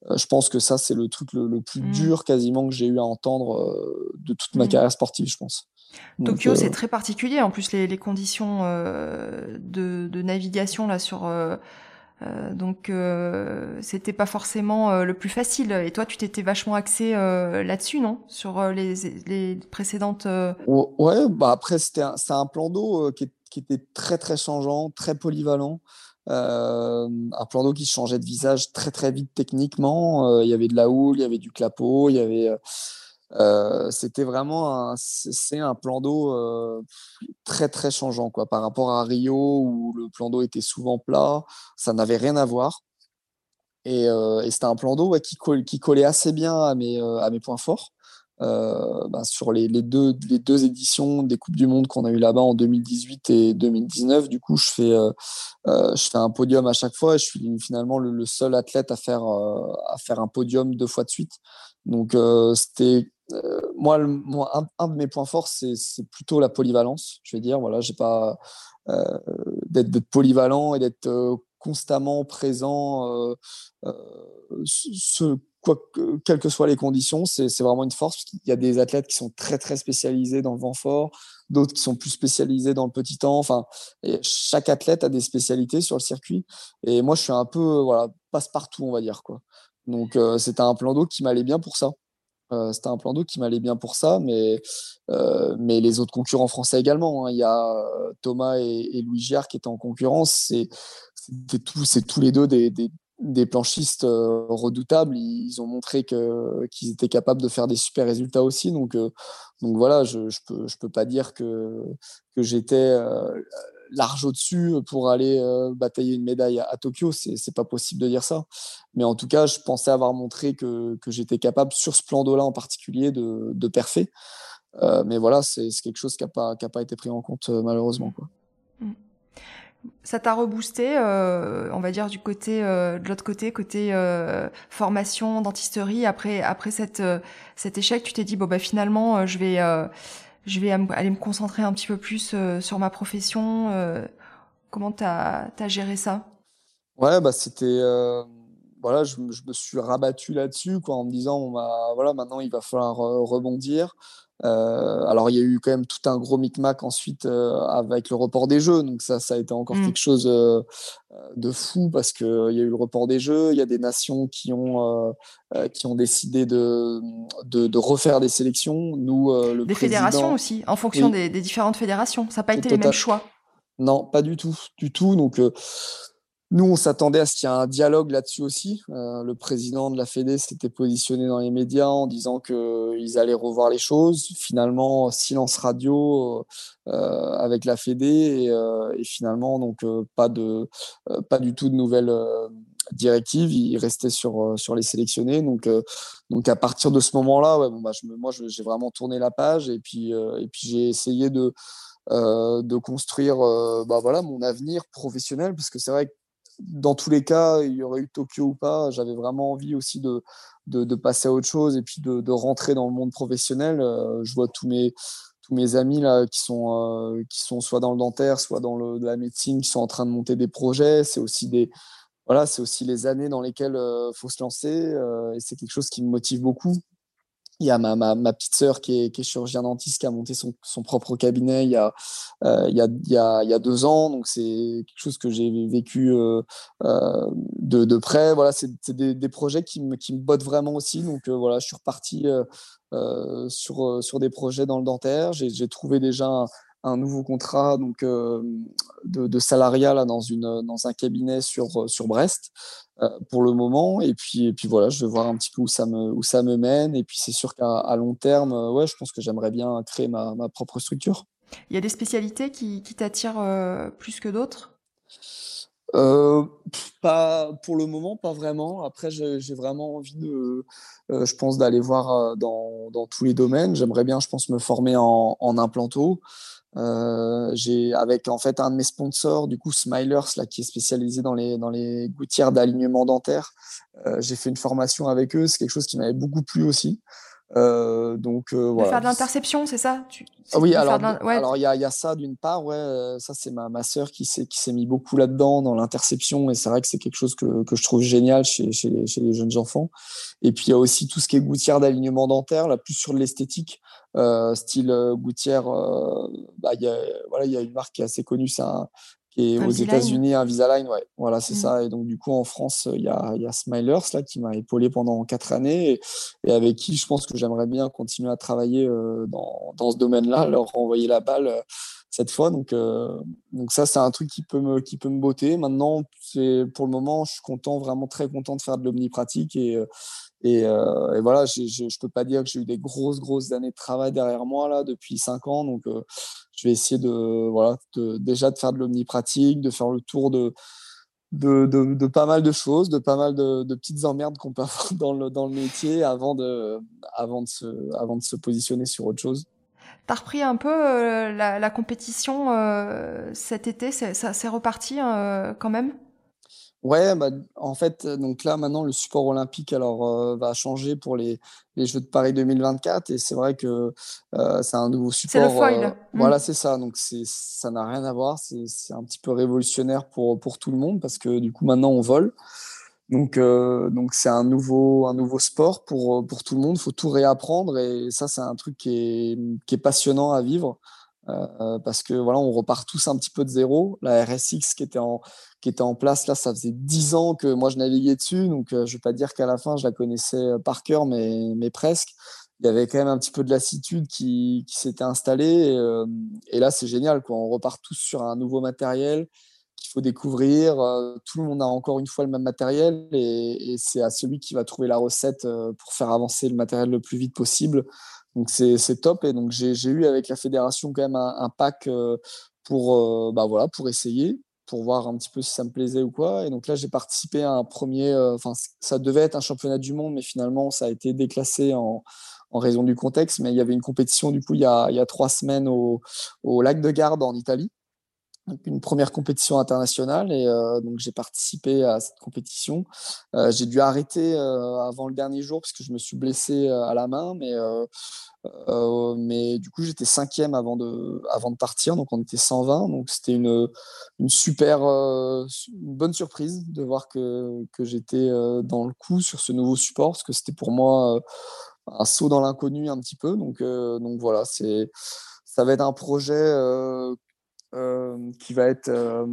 euh, je pense que ça, c'est le truc le, plus mmh. dur quasiment que j'ai eu à entendre de toute ma mmh. carrière sportive, je pense. Tokyo, c'est très particulier. En plus, les, les conditions de, de, navigation là sur euh, donc euh, c'était pas forcément euh, le plus facile. Et toi, tu t'étais vachement axé là-dessus, non? Sur les, les, précédentes. Ouais, bah après c'était un, un, plan d'eau qui, qui, était très très changeant, très polyvalent. un plan d'eau qui changeait de visage très très vite techniquement. Il y avait de la houle, il y avait du clapot, il y avait euh, c'était vraiment c'est un plan d'eau euh, très très changeant quoi par rapport à Rio où le plan d'eau était souvent plat, ça n'avait rien à voir. Et, euh, c'était un plan d'eau qui, qui, collait assez bien à mes, points forts. Ben sur les, les, deux, les deux éditions des Coupes du Monde qu'on a eu là-bas en 2018 et 2019, du coup, je fais, je fais un podium à chaque fois et je suis finalement le, le seul athlète à faire, à faire un podium deux fois de suite. Donc, c'était euh, moi, un, de mes points forts, c'est plutôt la polyvalence. Je vais dire, voilà, j'ai pas euh, d'être polyvalent et d'être euh, constamment présent, quelles que soient les conditions. C'est vraiment une force. Parce Il y a des athlètes qui sont très très spécialisés dans le vent fort, d'autres qui sont plus spécialisés dans le petit temps. Enfin, chaque athlète a des spécialités sur le circuit. Et moi, je suis un peu voilà passe partout, on va dire quoi. Donc, c'était un plan d'eau qui m'allait bien pour ça. Euh, c'était un plan d'eau qui m'allait bien pour ça, mais, euh, les autres concurrents français également. Hein. Il y a euh, Thomas et, Louis Giard qui étaient en concurrence. C'est tous, tous les deux des, planchistes redoutables. Ils ont montré qu'ils étaient capables de faire des super résultats aussi. Donc, voilà, je ne peux, pas dire que j'étais large au-dessus pour aller euh, batailler une médaille à, Tokyo. C'est pas possible de dire ça. Mais en tout cas, je pensais avoir montré que, que j'étais capable, sur ce plan d'eau-là en particulier, de, de. Euh, mais voilà, c'est quelque chose qui n'a pas, pas été pris en compte, euh, malheureusement. Quoi. Mmh. Ça t'a reboosté, on va dire, du côté, de l'autre côté, côté formation, dentisterie. Après, après cette, cet échec, tu t'es dit, bon, bah, finalement, je vais je vais aller me concentrer un petit peu plus euh, sur ma profession. Euh, comment tu as, géré ça? Ouais, bah c'était. Euh, voilà, je, me suis rabattu là-dessus en me disant bah, voilà, maintenant il va falloir rebondir. Euh, alors, il y a eu quand même tout un gros micmac ensuite euh, avec le report des jeux. Donc, ça, ça a été encore mmh. quelque chose euh, de fou parce qu'il y a eu le report des jeux. Il y a des nations qui ont, qui ont décidé de, de, refaire des sélections. Nous, le des fédérations aussi, en fonction des, différentes fédérations. Ça n'a pas été les mêmes choix. Non, pas du tout. Du tout. Donc, nous, on s'attendait à ce qu'il y ait un dialogue là-dessus aussi. Euh, le président de la Fédé s'était positionné dans les médias en disant qu'ils allaient revoir les choses. Finalement, silence radio euh, avec la Fédé et, euh, finalement, donc pas de, pas du tout de nouvelles directives. Il restait sur sur les sélectionnés. Donc, donc à partir de ce moment-là, ouais, bon, bah, moi, j'ai vraiment tourné la page et puis et puis j'ai essayé de de construire bah, voilà mon avenir professionnel parce que c'est vrai que dans tous les cas, il y aurait eu Tokyo ou pas, j'avais vraiment envie aussi de, passer à autre chose et puis de, rentrer dans le monde professionnel. Euh, je vois tous mes, amis là, qui, sont, euh, qui sont soit dans le dentaire, soit dans la médecine, qui sont en train de monter des projets. C'est aussi, des, voilà, c'est aussi les années dans lesquelles il euh, faut se lancer et c'est quelque chose qui me motive beaucoup. Il y a ma, ma, petite sœur qui est, qui chirurgien dentiste qui a monté son, son propre cabinet il y, a, euh, il, y a, il, y a, il y a deux ans. Donc, c'est quelque chose que j'ai vécu euh, euh, de, de près. Voilà, c'est des, projets qui me, qui me bottent vraiment aussi. Donc, voilà, je suis reparti sur, sur des projets dans le dentaire. J'ai trouvé déjà un, nouveau contrat donc, de, de salariat là, dans, une, dans un cabinet sur, sur Brest. Euh, pour le moment. Et puis, et puis voilà, je vais voir un petit peu où ça me, où ça me mène. Et puis c'est sûr qu'à long terme, euh, ouais, je pense que j'aimerais bien créer ma, ma, propre structure. Il y a des spécialités qui, qui t'attirent euh, plus que d'autres? Euh, pas pour le moment, pas vraiment. Après, j'ai vraiment envie de, euh, je pense, d'aller voir dans, dans, tous les domaines. J'aimerais bien, je pense, me former en, en implanto. Euh, j'ai avec en fait un de mes sponsors, du coup Smilers, là, qui est spécialisé dans les, dans les gouttières d'alignement dentaire. Euh, j'ai fait une formation avec eux, c'est quelque chose qui m'avait beaucoup plu aussi. Euh, donc euh, voilà. Faire de l'interception, c'est ça? Tu, ah Oui, alors ouais. alors il y a, y a, ça d'une part, ouais, euh, ça c'est ma, ma sœur qui s'est qui s'est mis beaucoup là-dedans dans l'interception et c'est vrai que c'est quelque chose que, que je trouve génial chez, chez les, chez, les, jeunes enfants. Et puis il y a aussi tout ce qui est gouttière d'alignement dentaire, là plus sur l'esthétique, euh, style euh, gouttière. Euh, bah, y a, voilà, il y a une marque qui est assez connue, c'est un, et aux États-Unis, Invisalign, ouais, voilà, c'est mmh. ça. Et donc, du coup, en France, il y a, y a Smilers, là, qui m'a épaulé pendant quatre années et, avec qui je pense que j'aimerais bien continuer à travailler euh, dans, dans, ce domaine-là, [LAUGHS] leur renvoyer la balle euh, cette fois. Donc, euh, donc ça, c'est un truc qui peut me, qui peut me botter. Maintenant, pour le moment, je suis content, vraiment très content de faire de l'omnipratique et, et, euh, et, voilà, je ne peux pas dire que j'ai eu des grosses, grosses années de travail derrière moi là depuis cinq ans. Donc, euh, je vais essayer de, voilà, déjà de faire de l'omnipratique, de faire le tour de, de, pas mal de choses, de pas mal de, petites emmerdes qu'on peut [LAUGHS] avoir dans le, dans le métier avant de, avant, de se, avant de se positionner sur autre chose. Tu as repris un peu euh, la, compétition cet été, ça s'est reparti quand même? Ouais, bah, en fait, donc là, maintenant, le support olympique alors, euh, va changer pour les, les, Jeux de Paris 2024. Et c'est vrai que euh, c'est un nouveau support. C'est le foil. Euh, mmh. Voilà, c'est ça. Donc, ça n'a rien à voir. C'est un petit peu révolutionnaire pour, pour tout le monde parce que du coup, maintenant, on vole. Donc, euh, donc c'est un nouveau, un nouveau sport pour, pour tout le monde. Il faut tout réapprendre. Et ça, c'est un truc qui est, qui est passionnant à vivre. Euh, parce que voilà, on repart tous un petit peu de zéro. La RSX qui était en, qui était en place, là, ça faisait dix ans que moi je naviguais dessus. Donc, euh, je ne vais pas dire qu'à la fin, je la connaissais euh, par cœur, mais, mais presque. Il y avait quand même un petit peu de lassitude qui, s'était installée. Et, là, c'est génial. Quoi. On repart tous sur un nouveau matériel qu'il faut découvrir. tout le monde a encore une fois le même matériel et c'est à celui qui va trouver la recette pour faire avancer le matériel le plus vite possible. Donc c'est top. Et donc j'ai eu avec la fédération quand même un, pack euh, pour, euh, bah voilà, pour essayer, pour voir un petit peu si ça me plaisait ou quoi. Et donc là, j'ai participé à un premier, euh, enfin, ça devait être un championnat du monde, mais finalement, ça a été déclassé en, en raison du contexte. Mais il y avait une compétition, du coup, il y a, il y a trois semaines au, au lac de Garde en Italie une première compétition internationale et euh, donc j'ai participé à cette compétition. Euh, j'ai dû arrêter euh, avant le dernier jour parce que je me suis blessé à la main, mais mais du coup j'étais cinquième avant de avant de partir, donc on était 120, donc c'était une une super une bonne surprise de voir que que j'étais dans le coup sur ce nouveau support parce que c'était pour moi un saut dans l'inconnu un petit peu, donc donc voilà c'est ça va être un projet qui va être euh,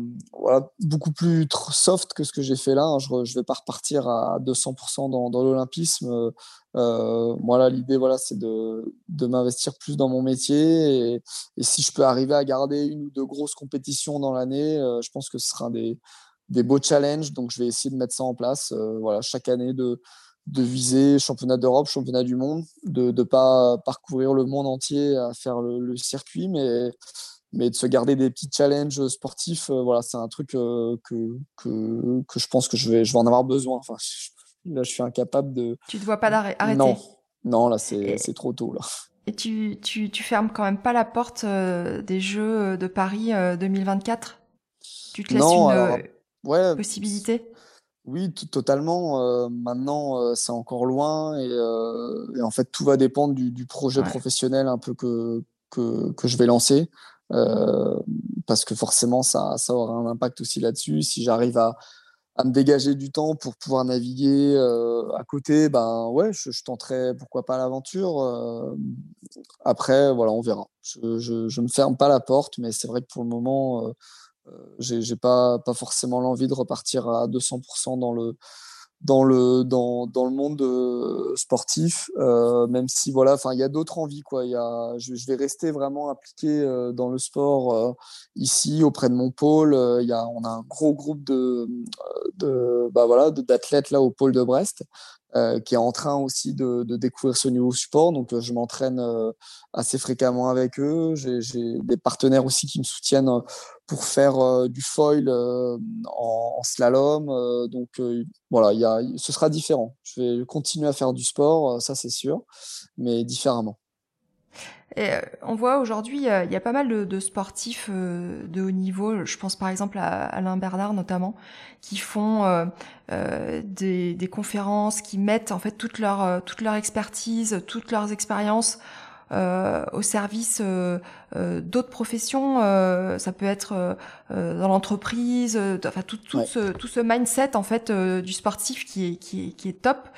beaucoup plus soft que ce que j'ai fait là. Hein. Je ne vais pas repartir à 200% dans, l'olympisme. Euh, voilà, l'idée, voilà, c'est de, m'investir plus dans mon métier. Et, si je peux arriver à garder une ou deux grosses compétitions dans l'année, je pense que ce sera des, des beaux challenges. Donc, je vais essayer de mettre ça en place. voilà, chaque année de de viser championnat d'Europe, championnat du monde, de ne pas parcourir le monde entier à faire le, le circuit, mais mais de se garder des petits challenges sportifs, euh, voilà, c'est un truc euh, que, que, que, je pense que je vais, je vais en avoir besoin. Enfin, là, je suis incapable de. Tu te vois pas arrêter? Non, non, là, c'est trop tôt. Là. Et tu, tu, tu fermes quand même pas la porte euh, des Jeux de Paris 2024 Tu te laisses une ouais, possibilité? Oui, totalement. maintenant, c'est encore loin et, et, en fait, tout va dépendre du, du projet professionnel un peu que, que, que, je vais lancer. Euh, parce que forcément, ça, ça aura un impact aussi là-dessus. Si j'arrive à, à me dégager du temps pour pouvoir naviguer à côté, ben ouais, je, je tenterai pourquoi pas l'aventure. après, voilà, on verra. Je, je, me ferme pas la porte, mais c'est vrai que pour le moment, j'ai pas, pas forcément l'envie de repartir à 200% dans le, dans le dans, dans le monde euh, sportif euh, même si voilà enfin il y a d'autres envies quoi. Il y a je, vais rester vraiment impliqué euh, dans le sport ici auprès de mon pôle. Il y a on a un gros groupe de de bah voilà d'athlètes là au pôle de Brest euh, qui est en train aussi de, de, découvrir ce nouveau support. Donc, euh, je m'entraîne euh, assez fréquemment avec eux. J'ai des partenaires aussi qui me soutiennent pour faire du foil en, en, slalom. donc, voilà, y a, ce sera différent. Je vais continuer à faire du sport, ça c'est sûr, mais différemment. Et euh, on voit aujourd'hui, il y a pas mal de, de, sportifs euh, de haut niveau. Je pense par exemple à Alain Bernard notamment, qui font euh, euh des, des, conférences, qui mettent en fait toute leur toute leur expertise, toutes leurs expériences euh, au service euh, d'autres professions. ça peut être dans l'entreprise, enfin tout, tout, ce, tout ce mindset en fait du sportif qui est, qui est, qui est top.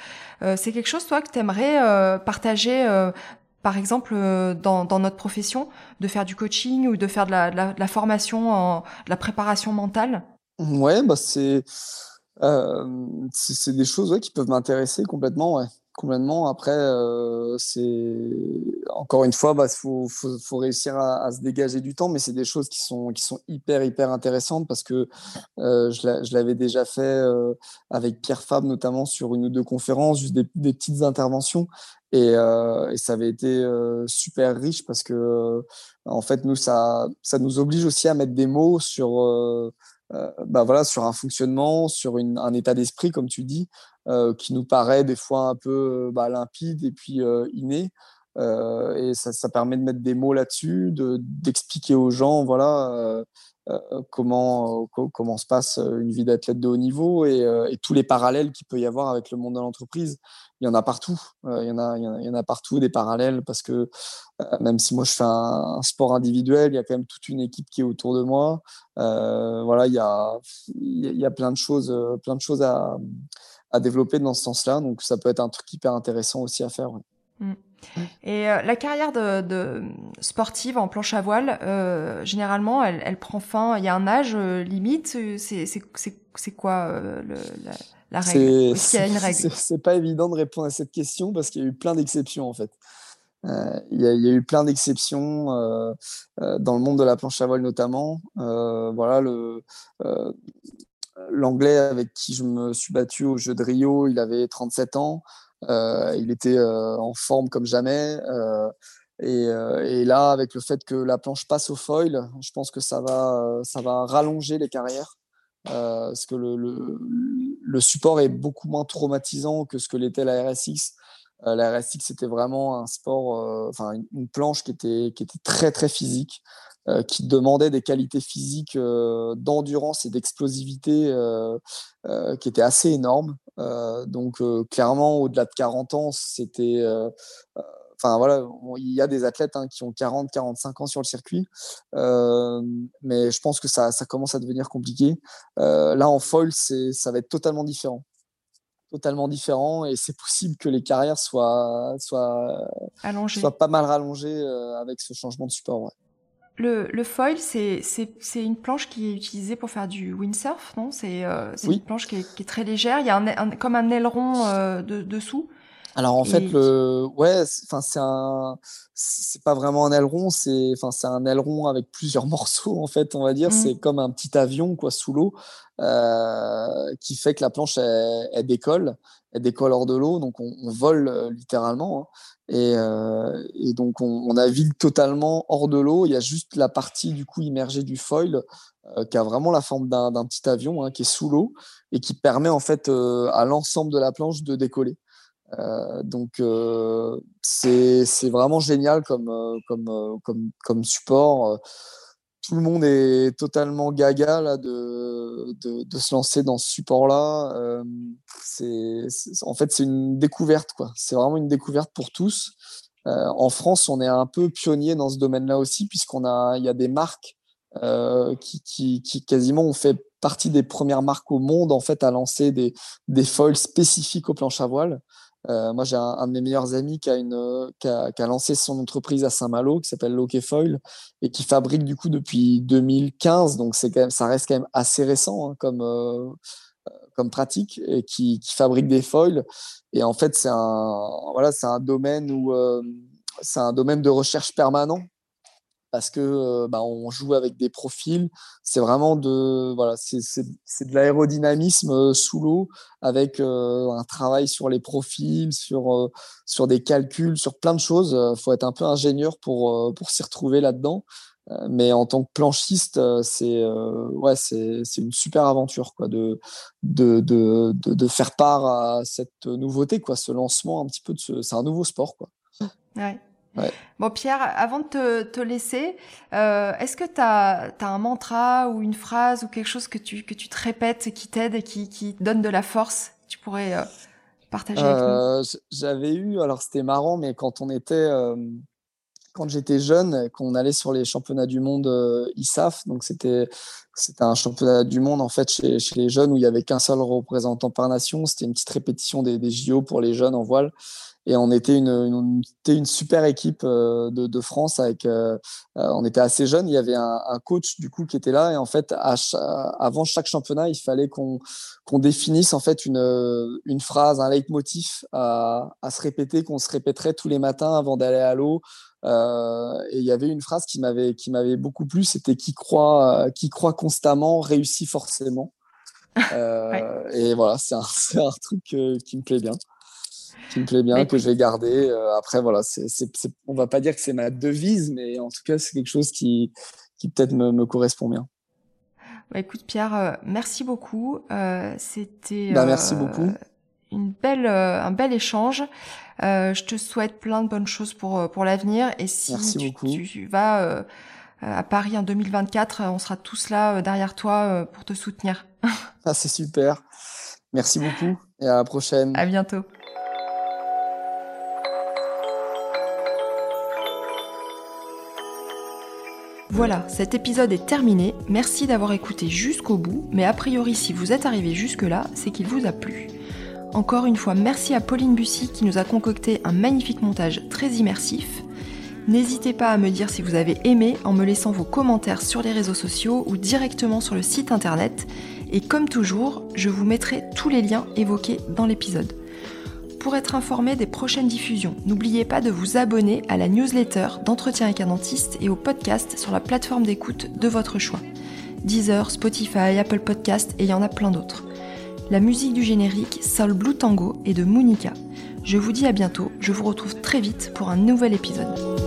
c'est quelque chose toi que tu aimerais partager par exemple, euh, dans, notre profession, de faire du coaching ou de faire de la, formation, la préparation mentale? Ouais, bah c'est euh, des choses qui peuvent m'intéresser complètement. Complètement. Après, euh, c'est encore une fois, il bah, faut, faut, faut, réussir à, à, se dégager du temps, mais c'est des choses qui sont, qui sont hyper, hyper intéressantes parce que euh, je l'avais déjà fait euh, avec Pierre Fab, notamment sur une ou deux conférences, juste des, des petites interventions. Et, euh, et, ça avait été euh, super riche parce que, en fait, nous, ça, ça nous oblige aussi à mettre des mots sur. bah voilà, sur un fonctionnement, sur une, un état d'esprit, comme tu dis, euh, qui nous paraît des fois un peu bah, limpide et puis euh, inné. Euh, et ça, ça, permet de mettre des mots là-dessus, d'expliquer aux gens, voilà, comment, comment se passe une vie d'athlète de haut niveau et, tous les parallèles qu'il peut y avoir avec le monde de l'entreprise. Il y en a partout. il, y en a, il, y en a, partout des parallèles parce que même si moi je fais un, sport individuel, il y a quand même toute une équipe qui est autour de moi. voilà, il y a, il y a plein de choses, plein de choses à, à développer dans ce sens-là. Donc ça peut être un truc hyper intéressant aussi à faire. Mm. Et euh, la carrière de, sportive en planche à voile, euh, généralement, elle, prend fin. Il y a un âge euh, limite. C'est quoi le, la, [LAUGHS] une règle? C'est pas évident de répondre à cette question parce qu'il y a eu plein d'exceptions en fait. Il y, a, eu plein d'exceptions dans le monde de la planche à voile notamment. voilà, le, l'anglais avec qui je me suis battu au jeu de Rio, il avait 37 ans. Euh, il était euh, en forme comme jamais. Euh, et, là, avec le fait que la planche passe au foil, je pense que ça va, ça va rallonger les carrières. parce que le, le, support est beaucoup moins traumatisant que ce que l'était la RSX. la RSX, c'était vraiment un sport, enfin une, planche qui était, qui était très très physique. Euh, qui demandait des qualités physiques euh, d'endurance et d'explosivité euh, qui étaient assez énormes. donc clairement, au-delà de 40 ans, c'était enfin voilà, il y a des athlètes hein, qui ont 40, 45 ans sur le circuit, mais je pense que ça, ça, commence à devenir compliqué. Là, en foil, ça va être totalement différent. Totalement différent, et c'est possible que les carrières soient, soient, soient pas mal rallongées avec ce changement de support. Ouais. Le, le, foil, c'est une planche qui est utilisée pour faire du windsurf, non? C'est euh, une planche qui est, qui est, très légère. Il y a un, comme un aileron euh, de, dessous. Alors en fait, le ouais, enfin c'est un, c'est pas vraiment un aileron, c'est enfin c'est un aileron avec plusieurs [LAUGHS] morceaux en fait, on va dire. Mmh. C'est comme un petit avion quoi sous l'eau euh, qui fait que la planche elle, décolle, elle décolle hors de l'eau, donc on, on vole euh, littéralement. Hein. Et, euh, et, donc on, on, navigue totalement hors de l'eau. Il y a juste la partie du coup immergée du foil qui a vraiment la forme d'un petit avion hein, qui est sous l'eau et qui permet en fait à l'ensemble de la planche de décoller. Euh, donc euh, c'est vraiment génial comme, euh, comme, comme, comme support. Tout le monde est totalement gaga là, de, de, se lancer dans ce support-là. c'est en fait, c'est une découverte. C'est vraiment une découverte pour tous. en France, on est un peu pionnier dans ce domaine-là aussi, puisqu'on a, y a des marques qui, qui, qui, quasiment ont fait partie des premières marques au monde en fait à lancer des, des foils spécifiques aux planches à voile. Euh, moi, j'ai un, de mes meilleurs amis qui a, lancé son entreprise à Saint-Malo, qui s'appelle Loke Foil, et qui fabrique du coup depuis 2015. Donc, c'est quand même, ça reste quand même assez récent hein, comme, euh, comme pratique, et qui, fabrique des foils. Et en fait, c'est un, voilà, un euh, c'est un domaine de recherche permanent parce que euh, bah, on joue avec des profils. C'est vraiment de voilà, c'est de l'aérodynamisme euh, sous l'eau avec euh, un travail sur les profils, sur sur des calculs, sur plein de choses. Il faut être un peu ingénieur pour pour s'y retrouver là-dedans. Mais en tant que planchiste, c'est ouais, c'est une super aventure quoi, de, de, de, de, faire part à cette nouveauté, quoi, ce lancement un petit peu de c'est un nouveau sport. Quoi. Ouais. Bon, Pierre, avant de te, laisser, euh, est-ce que tu as, un mantra ou une phrase ou quelque chose que tu, que tu te répètes qui t'aide et qui, qui te donne de la force Tu pourrais euh, partager avec nous? Euh, J'avais eu, alors c'était marrant, mais quand on était. quand j'étais jeune, qu'on allait sur les championnats du monde ISAF, donc c'était c'était un championnat du monde en fait chez, chez les jeunes où il y avait qu'un seul représentant par nation. C'était une petite répétition des, des JO pour les jeunes en voile et on était une, une, une super équipe euh, de, de, France avec euh, euh, on était assez jeunes. Il y avait un, un, coach du coup qui était là. Et en fait à avant chaque championnat il fallait qu'on qu'on définisse en fait une une phrase un leitmotiv à, à se répéter qu'on se répéterait tous les matins avant d'aller à l'eau. Euh, et il y avait une phrase qui m'avait qui m'avait beaucoup plu. C'était qui croit qui croit constamment réussit forcément. Euh, et voilà c'est un, [LAUGHS] un truc qui me plaît bien qui me plaît bien, que j'ai gardé. Euh, après, voilà, c'est, c'est, on va pas dire que c'est ma devise, mais en tout cas, c'est quelque chose qui, qui peut-être me, me correspond bien. Bah, écoute, Pierre, euh, merci beaucoup. Euh, c'était. Bah, merci beaucoup. Une belle, un bel échange. je te souhaite plein de bonnes choses pour pour l'avenir. Et si tu, tu, vas à Paris en 2024, on sera tous là derrière toi pour te soutenir. ah, c'est super. Merci beaucoup et à la prochaine. À bientôt. Voilà, cet épisode est terminé. Merci d'avoir écouté jusqu'au bout, mais a priori si vous êtes arrivé jusque-là, c'est qu'il vous a plu. Encore une fois, merci à Pauline Bussy qui nous a concocté un magnifique montage très immersif. N'hésitez pas à me dire si vous avez aimé en me laissant vos commentaires sur les réseaux sociaux ou directement sur le site internet. Et comme toujours, je vous mettrai tous les liens évoqués dans l'épisode. Pour être informé des prochaines diffusions, n'oubliez pas de vous abonner à la newsletter d'entretien avec un dentiste et au podcast sur la plateforme d'écoute de votre choix. Deezer, Spotify, Apple Podcast et il y en a plein d'autres. La musique du générique Soul Blue Tango et de Monica. Je vous dis à bientôt, je vous retrouve très vite pour un nouvel épisode.